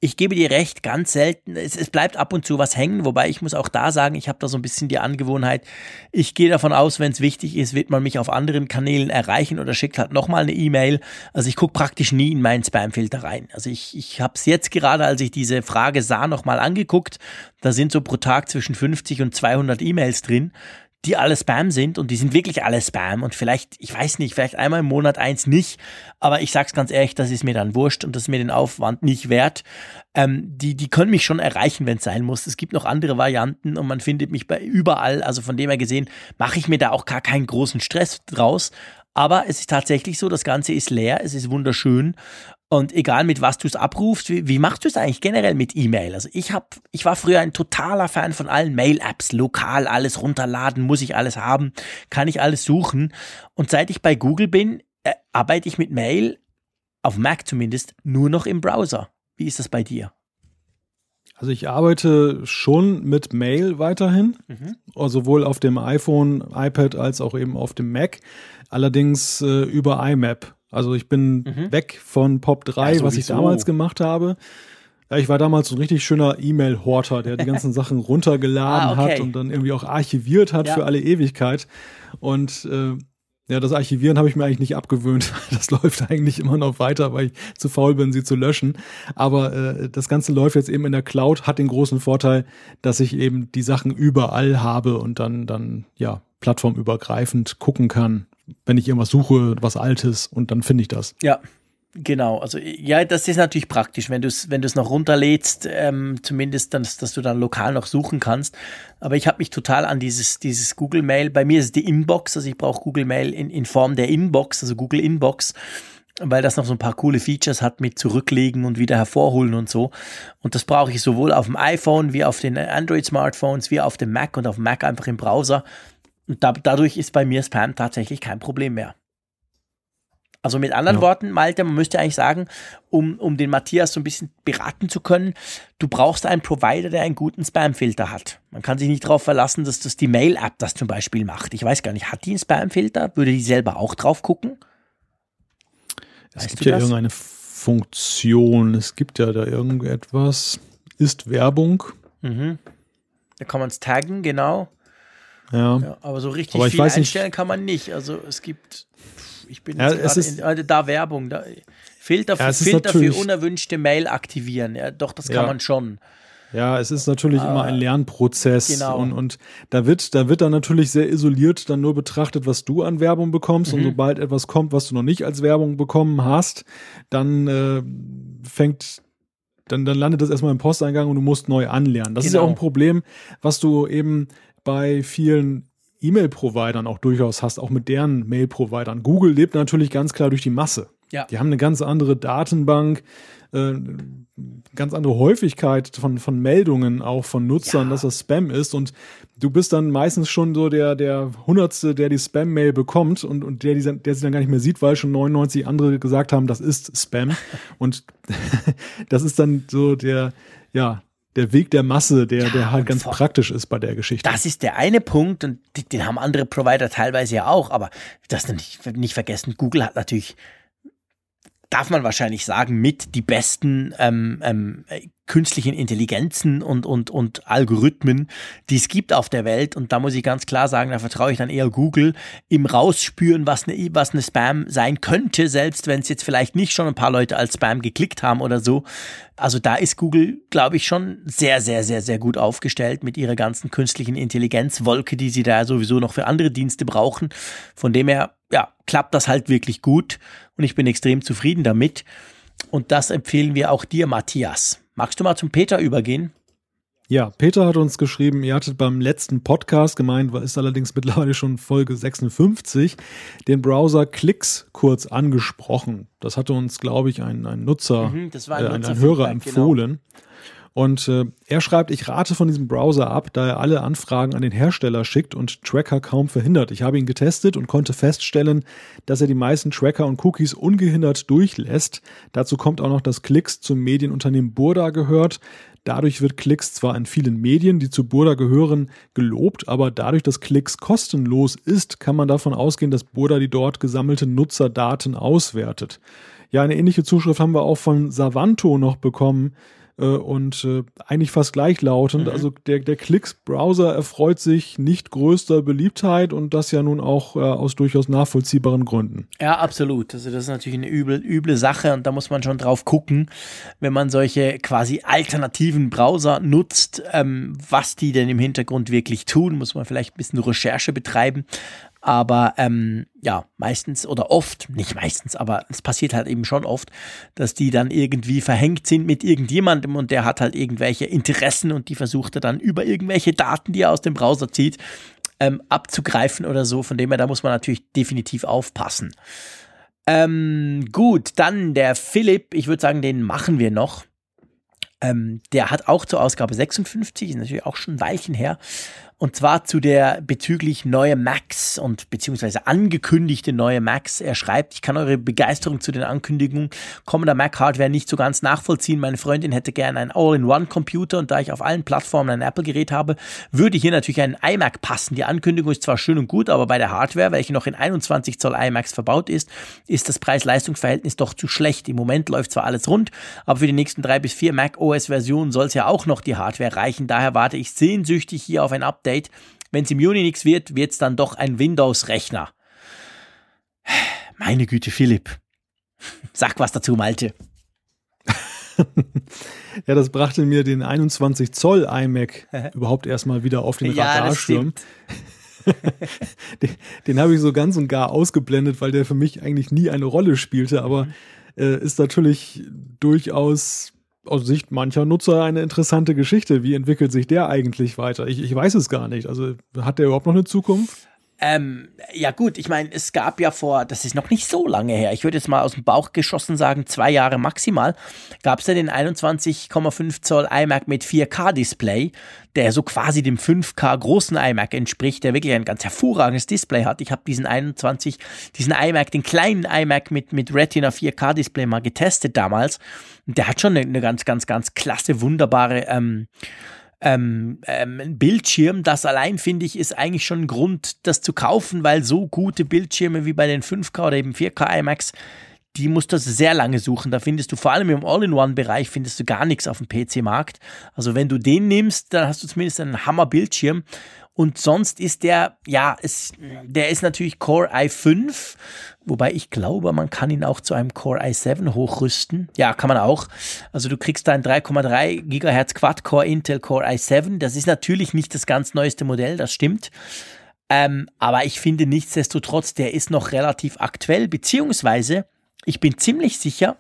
[SPEAKER 3] Ich gebe dir recht, ganz selten. Es, es bleibt ab und zu was hängen, wobei ich muss auch da sagen, ich habe da so ein bisschen die Angewohnheit. Ich gehe davon aus, wenn es wichtig ist, wird man mich auf anderen Kanälen erreichen oder schickt halt nochmal eine E-Mail. Also ich gucke praktisch nie in meinen Spamfilter rein. Also ich, ich habe es jetzt gerade, als ich diese Frage sah, nochmal angeguckt. Da sind so pro Tag zwischen 50 und 200 E-Mails drin die alle Spam sind und die sind wirklich alle Spam und vielleicht, ich weiß nicht, vielleicht einmal im Monat eins nicht, aber ich sag's ganz ehrlich, das ist mir dann wurscht und das ist mir den Aufwand nicht wert. Ähm, die, die können mich schon erreichen, wenn es sein muss. Es gibt noch andere Varianten und man findet mich bei überall, also von dem her gesehen, mache ich mir da auch gar keinen großen Stress draus. Aber es ist tatsächlich so, das Ganze ist leer, es ist wunderschön und egal mit was du es abrufst, wie, wie machst du es eigentlich generell mit E-Mail? Also ich habe, ich war früher ein totaler Fan von allen Mail-Apps, lokal alles runterladen, muss ich alles haben, kann ich alles suchen. Und seit ich bei Google bin, äh, arbeite ich mit Mail, auf Mac zumindest, nur noch im Browser. Wie ist das bei dir?
[SPEAKER 2] Also ich arbeite schon mit Mail weiterhin, also sowohl auf dem iPhone, iPad als auch eben auf dem Mac. Allerdings äh, über IMAP. Also ich bin weg von Pop 3,
[SPEAKER 3] Ja,
[SPEAKER 2] was ich damals gemacht habe. Ja, ich war damals so ein richtig schöner E-Mail-Horter, der die ganzen Sachen runtergeladen
[SPEAKER 3] Ah, okay.
[SPEAKER 2] hat und dann irgendwie auch archiviert hat
[SPEAKER 3] Ja.
[SPEAKER 2] für alle Ewigkeit. Und äh, ja, das Archivieren habe ich mir eigentlich nicht abgewöhnt. Das läuft eigentlich immer noch weiter, weil ich zu faul bin, sie zu löschen. Aber äh, das Ganze läuft jetzt eben in der Cloud, hat den großen Vorteil, dass ich eben die Sachen überall habe und dann, dann, ja, plattformübergreifend gucken kann, wenn ich irgendwas suche, was Altes und dann finde ich das.
[SPEAKER 3] Ja, genau. Also ja, das ist natürlich praktisch, wenn du es wenn noch runterlädst, ähm, zumindest, dann, dass du dann lokal noch suchen kannst. Aber ich habe mich total an dieses, dieses Google Mail, bei mir ist es die Inbox, also ich brauche Google Mail in, in Form der Inbox, also Google Inbox. weil das noch so ein paar coole Features hat mit zurücklegen und wieder hervorholen und so. Und das brauche ich sowohl auf dem iPhone wie auf den Android-Smartphones wie auf dem Mac und auf dem Mac einfach im Browser. Und da, dadurch ist bei mir Spam tatsächlich kein Problem mehr. Also mit anderen ja. Worten, Malte, man müsste eigentlich sagen, um, um den Matthias so ein bisschen beraten zu können, du brauchst einen Provider, der einen guten Spam-Filter hat. Man kann sich nicht darauf verlassen, dass das die Mail-App das zum Beispiel macht. Ich weiß gar nicht, hat die einen Spam-Filter? Würde die selber auch drauf gucken?
[SPEAKER 2] Es gibt ja das? irgendeine Funktion, es gibt ja da irgendetwas. Ist Werbung.
[SPEAKER 3] Mhm. Da kann man es taggen, genau.
[SPEAKER 2] Ja. ja.
[SPEAKER 3] aber so richtig aber viel einstellen nicht. kann man nicht. Also es gibt, ich bin ja, ist, in, äh, da Werbung, da, Filter, ja, Filter für unerwünschte Mail aktivieren. Ja, doch, das kann man schon.
[SPEAKER 2] Ja, es ist natürlich ah, immer ein Lernprozess genau. und, und da wird, da wird dann natürlich sehr isoliert dann nur betrachtet, was du an Werbung bekommst mhm. und sobald etwas kommt, was du noch nicht als Werbung bekommen hast, dann äh, fängt dann, dann landet das erstmal im Posteingang und du musst neu anlernen. Das genau. ist ja auch ein genau. Problem, was du eben bei vielen E-Mail-Providern auch durchaus hast, auch mit deren Mail-Providern. Google lebt natürlich ganz klar durch die Masse. Ja. Die haben eine ganz andere Datenbank, äh, ganz andere Häufigkeit von, von Meldungen auch von Nutzern, ja. dass das Spam ist und du bist dann meistens schon so der, der Hundertste, der die Spam-Mail bekommt und, und der, die, der sie dann gar nicht mehr sieht, weil schon 99 andere gesagt haben, das ist Spam und das ist dann so der, ja, der Weg der Masse, der, ja, der halt ganz praktisch ist bei der Geschichte.
[SPEAKER 3] Das ist der eine Punkt und den haben andere Provider teilweise ja auch, aber das nicht, nicht vergessen, Google hat natürlich darf man wahrscheinlich sagen, mit die besten ähm, ähm, künstlichen Intelligenzen und, und, und Algorithmen, die es gibt auf der Welt. Und da muss ich ganz klar sagen, da vertraue ich dann eher Google im Rausspüren, was eine, was eine Spam sein könnte, selbst wenn es jetzt vielleicht nicht schon ein paar Leute als Spam geklickt haben oder so. Also da ist Google, glaube ich, schon sehr, sehr, sehr, sehr gut aufgestellt mit ihrer ganzen künstlichen Intelligenzwolke, die sie da sowieso noch für andere Dienste brauchen. Von dem her, ja, klappt das halt wirklich gut und ich bin extrem zufrieden damit. Und das empfehlen wir auch dir, Matthias. Magst du mal zum Peter übergehen?
[SPEAKER 2] Ja, Peter hat uns geschrieben, ihr hattet beim letzten Podcast gemeint, ist allerdings mittlerweile schon Folge 56, den Browser Klicks kurz angesprochen. Das hatte uns, glaube ich, ein, ein Nutzer, mhm, ein, äh, ein, ein Hörer genau. empfohlen. Genau. Und äh, er schreibt, ich rate von diesem Browser ab, da er alle Anfragen an den Hersteller schickt und Tracker kaum verhindert. Ich habe ihn getestet und konnte feststellen, dass er die meisten Tracker und Cookies ungehindert durchlässt. Dazu kommt auch noch, dass Klicks zum Medienunternehmen Burda gehört. Dadurch wird Klicks zwar in vielen Medien, die zu Burda gehören, gelobt, aber dadurch, dass Klicks kostenlos ist, kann man davon ausgehen, dass Burda die dort gesammelten Nutzerdaten auswertet. Ja, eine ähnliche Zuschrift haben wir auch von Savanto noch bekommen äh, und äh, eigentlich fast gleichlautend. Mhm. Also der, der Klicks-Browser erfreut sich nicht größter Beliebtheit und das ja nun auch äh, aus durchaus nachvollziehbaren Gründen.
[SPEAKER 3] Ja, absolut. Also das ist natürlich eine üble, üble Sache und da muss man schon drauf gucken, wenn man solche quasi alternativen Browser nutzt, ähm, was die denn im Hintergrund wirklich tun, muss man vielleicht ein bisschen Recherche betreiben. Aber ähm, ja, meistens oder oft, nicht meistens, aber es passiert halt eben schon oft, dass die dann irgendwie verhängt sind mit irgendjemandem und der hat halt irgendwelche Interessen und die versucht er dann über irgendwelche Daten, die er aus dem Browser zieht, ähm, abzugreifen oder so. Von dem her, da muss man natürlich definitiv aufpassen. Ähm, gut, dann der Philipp, ich würde sagen, den machen wir noch. Ähm, der hat auch zur Ausgabe 56, ist natürlich auch schon ein Weilchen her, und zwar zu der bezüglich neue Macs und beziehungsweise angekündigte neue Macs. Er schreibt, ich kann eure Begeisterung zu den Ankündigungen kommender Mac-Hardware nicht so ganz nachvollziehen. Meine Freundin hätte gerne einen All-in-One-Computer und da ich auf allen Plattformen ein Apple-Gerät habe, würde hier natürlich ein iMac passen. Die Ankündigung ist zwar schön und gut, aber bei der Hardware, welche noch in 21 Zoll iMacs verbaut ist, ist das Preis-Leistungs-Verhältnis doch zu schlecht. Im Moment läuft zwar alles rund, aber für die nächsten drei bis vier Mac OS-Versionen soll es ja auch noch die Hardware reichen. Daher warte ich sehnsüchtig hier auf ein Update Update. Wenn es im Juni nichts wird, wird es dann doch ein Windows-Rechner. Meine Güte, Philipp. Sag was dazu, Malte.
[SPEAKER 2] ja, das brachte mir den 21 Zoll iMac überhaupt erstmal wieder auf den ja, Radarschirm. den, den habe ich so ganz und gar ausgeblendet, weil der für mich eigentlich nie eine Rolle spielte, aber mhm. äh, ist natürlich durchaus aus Sicht mancher Nutzer eine interessante Geschichte. Wie entwickelt sich der eigentlich weiter? Ich, ich weiß es gar nicht. Also hat der überhaupt noch eine Zukunft?
[SPEAKER 3] Ähm, ja gut, ich meine, es gab ja vor, das ist noch nicht so lange her, ich würde jetzt mal aus dem Bauch geschossen sagen, zwei Jahre maximal, gab es ja den 21,5 Zoll iMac mit 4K-Display, der so quasi dem 5K großen iMac entspricht, der wirklich ein ganz hervorragendes Display hat. Ich habe diesen 21, diesen iMac, den kleinen iMac mit, mit Retina 4K-Display mal getestet damals. Und der hat schon eine, eine ganz, ganz, ganz klasse, wunderbare ähm, ähm, ähm, Bildschirm. Das allein finde ich ist eigentlich schon ein Grund, das zu kaufen, weil so gute Bildschirme wie bei den 5K oder eben 4K IMAX, die musst du sehr lange suchen. Da findest du vor allem im All-in-One-Bereich findest du gar nichts auf dem PC-Markt. Also wenn du den nimmst, dann hast du zumindest einen Hammer-Bildschirm. Und sonst ist der, ja, es, der ist natürlich Core i5, wobei ich glaube, man kann ihn auch zu einem Core i7 hochrüsten. Ja, kann man auch. Also du kriegst da ein 3,3 Gigahertz Quad-Core Intel Core i7. Das ist natürlich nicht das ganz neueste Modell, das stimmt. Ähm, aber ich finde nichtsdestotrotz, der ist noch relativ aktuell, beziehungsweise ich bin ziemlich sicher,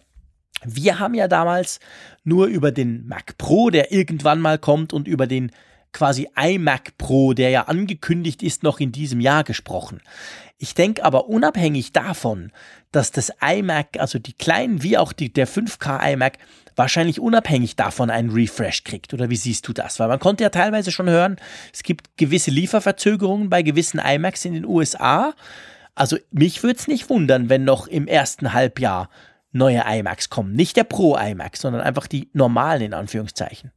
[SPEAKER 3] wir haben ja damals nur über den Mac Pro, der irgendwann mal kommt, und über den quasi iMac Pro, der ja angekündigt ist, noch in diesem Jahr gesprochen. Ich denke aber unabhängig davon, dass das iMac, also die kleinen wie auch die, der 5K iMac, wahrscheinlich unabhängig davon einen Refresh kriegt. Oder wie siehst du das? Weil man konnte ja teilweise schon hören, es gibt gewisse Lieferverzögerungen bei gewissen iMacs in den USA. Also mich würde es nicht wundern, wenn noch im ersten Halbjahr neue iMacs kommen. Nicht der Pro iMac, sondern einfach die normalen in Anführungszeichen.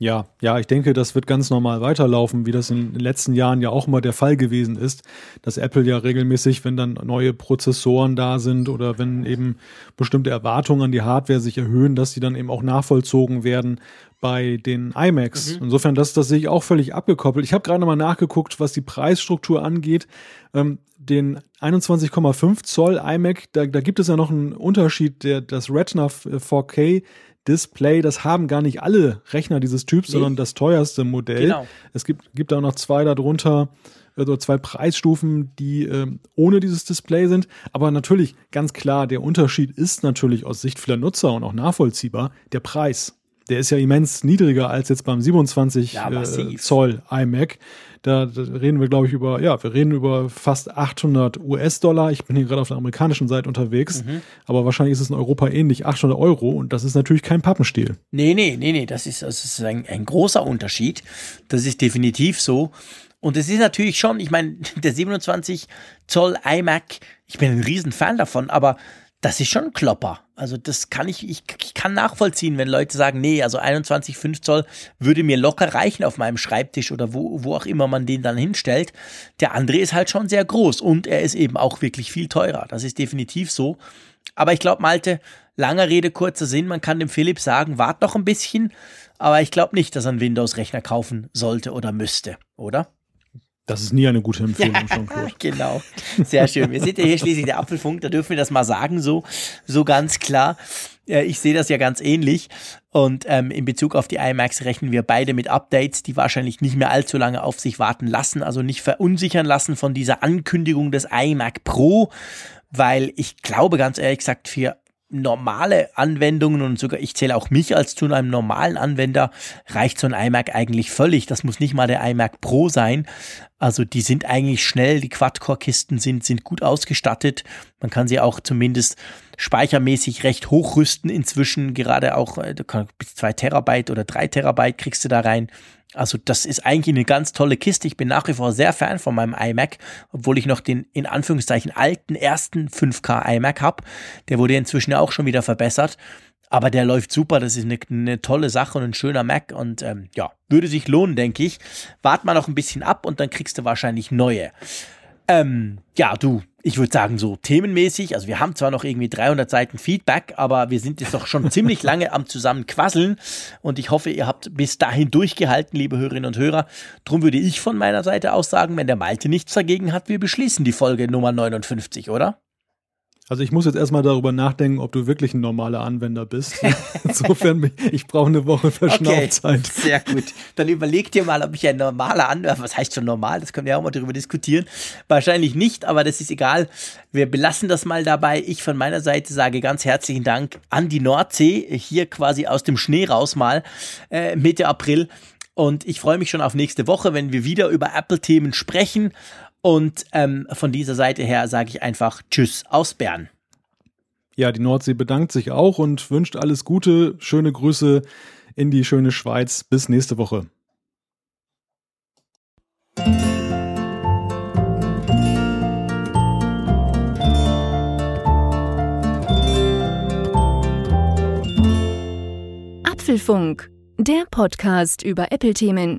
[SPEAKER 2] Ja, ja, ich denke, das wird ganz normal weiterlaufen, wie das in den letzten Jahren ja auch immer der Fall gewesen ist, dass Apple ja regelmäßig, wenn dann neue Prozessoren da sind oder wenn eben bestimmte Erwartungen an die Hardware sich erhöhen, dass sie dann eben auch nachvollzogen werden bei den iMacs. Mhm. Insofern, das, das sehe ich auch völlig abgekoppelt. Ich habe gerade mal nachgeguckt, was die Preisstruktur angeht. Ähm, den 21,5 Zoll iMac, da, da gibt es ja noch einen Unterschied, der das Retina 4K Display, das haben gar nicht alle Rechner dieses Typs, nee. sondern das teuerste Modell. Genau. Es gibt, gibt da noch zwei darunter, also zwei Preisstufen, die äh, ohne dieses Display sind. Aber natürlich, ganz klar, der Unterschied ist natürlich aus Sicht vieler Nutzer und auch nachvollziehbar der Preis. Der ist ja immens niedriger als jetzt beim 27 ja, äh, Zoll iMac. Da, da reden wir, glaube ich, über, ja, wir reden über fast 800 US-Dollar. Ich bin hier gerade auf der amerikanischen Seite unterwegs, mhm. aber wahrscheinlich ist es in Europa ähnlich, 800 Euro und das ist natürlich kein Pappenstiel.
[SPEAKER 3] Nee, nee, nee, nee, das ist, das ist ein, ein großer Unterschied. Das ist definitiv so. Und es ist natürlich schon, ich meine, der 27 Zoll iMac, ich bin ein Riesenfan davon, aber das ist schon ein Klopper. Also das kann ich, ich, ich kann nachvollziehen, wenn Leute sagen, nee, also 21,5 Zoll würde mir locker reichen auf meinem Schreibtisch oder wo, wo auch immer man den dann hinstellt. Der andere ist halt schon sehr groß und er ist eben auch wirklich viel teurer. Das ist definitiv so. Aber ich glaube, Malte, langer Rede, kurzer Sinn, man kann dem Philipp sagen, wart noch ein bisschen, aber ich glaube nicht, dass er einen Windows-Rechner kaufen sollte oder müsste, oder?
[SPEAKER 2] Das ist nie eine gute Empfehlung,
[SPEAKER 3] Jean-Claude. Genau. Sehr schön. Wir sind ja hier schließlich der Apfelfunk, da dürfen wir das mal sagen, so, so ganz klar. Ich sehe das ja ganz ähnlich. Und ähm, in Bezug auf die iMacs rechnen wir beide mit Updates, die wahrscheinlich nicht mehr allzu lange auf sich warten lassen, also nicht verunsichern lassen von dieser Ankündigung des iMac Pro, weil ich glaube ganz ehrlich gesagt, für normale Anwendungen und sogar ich zähle auch mich als zu einem normalen Anwender, reicht so ein iMac eigentlich völlig. Das muss nicht mal der iMac Pro sein. Also die sind eigentlich schnell, die Quad-Core-Kisten sind, sind gut ausgestattet. Man kann sie auch zumindest speichermäßig recht hochrüsten inzwischen, gerade auch äh, bis zwei Terabyte oder drei Terabyte kriegst du da rein. Also das ist eigentlich eine ganz tolle Kiste. Ich bin nach wie vor sehr Fan von meinem iMac, obwohl ich noch den in Anführungszeichen alten ersten 5K iMac habe. Der wurde inzwischen auch schon wieder verbessert. Aber der läuft super, das ist eine, eine tolle Sache und ein schöner Mac und ähm, ja, würde sich lohnen, denke ich. Wart mal noch ein bisschen ab und dann kriegst du wahrscheinlich neue. Ähm, ja, du, ich würde sagen, so themenmäßig, also wir haben zwar noch irgendwie 300 Seiten Feedback, aber wir sind jetzt doch schon ziemlich lange am zusammen quasseln und ich hoffe, ihr habt bis dahin durchgehalten, liebe Hörerinnen und Hörer. Drum würde ich von meiner Seite aus sagen, wenn der Malte nichts dagegen hat, wir beschließen die Folge Nummer 59, oder?
[SPEAKER 2] Also ich muss jetzt erstmal darüber nachdenken, ob du wirklich ein normaler Anwender bist. Insofern, ich brauche eine Woche Verschnaufzeit.
[SPEAKER 3] Okay, sehr gut. Dann überleg dir mal, ob ich ein normaler Anwender, was heißt schon normal, das können wir ja auch mal darüber diskutieren. Wahrscheinlich nicht, aber das ist egal. Wir belassen das mal dabei. Ich von meiner Seite sage ganz herzlichen Dank an die Nordsee, hier quasi aus dem Schnee raus mal, äh, Mitte April. Und ich freue mich schon auf nächste Woche, wenn wir wieder über Apple-Themen sprechen. Und ähm, von dieser Seite her sage ich einfach Tschüss aus Bern.
[SPEAKER 2] Ja, die Nordsee bedankt sich auch und wünscht alles Gute. Schöne Grüße in die schöne Schweiz. Bis nächste Woche.
[SPEAKER 1] Apfelfunk, der Podcast über Apple-Themen.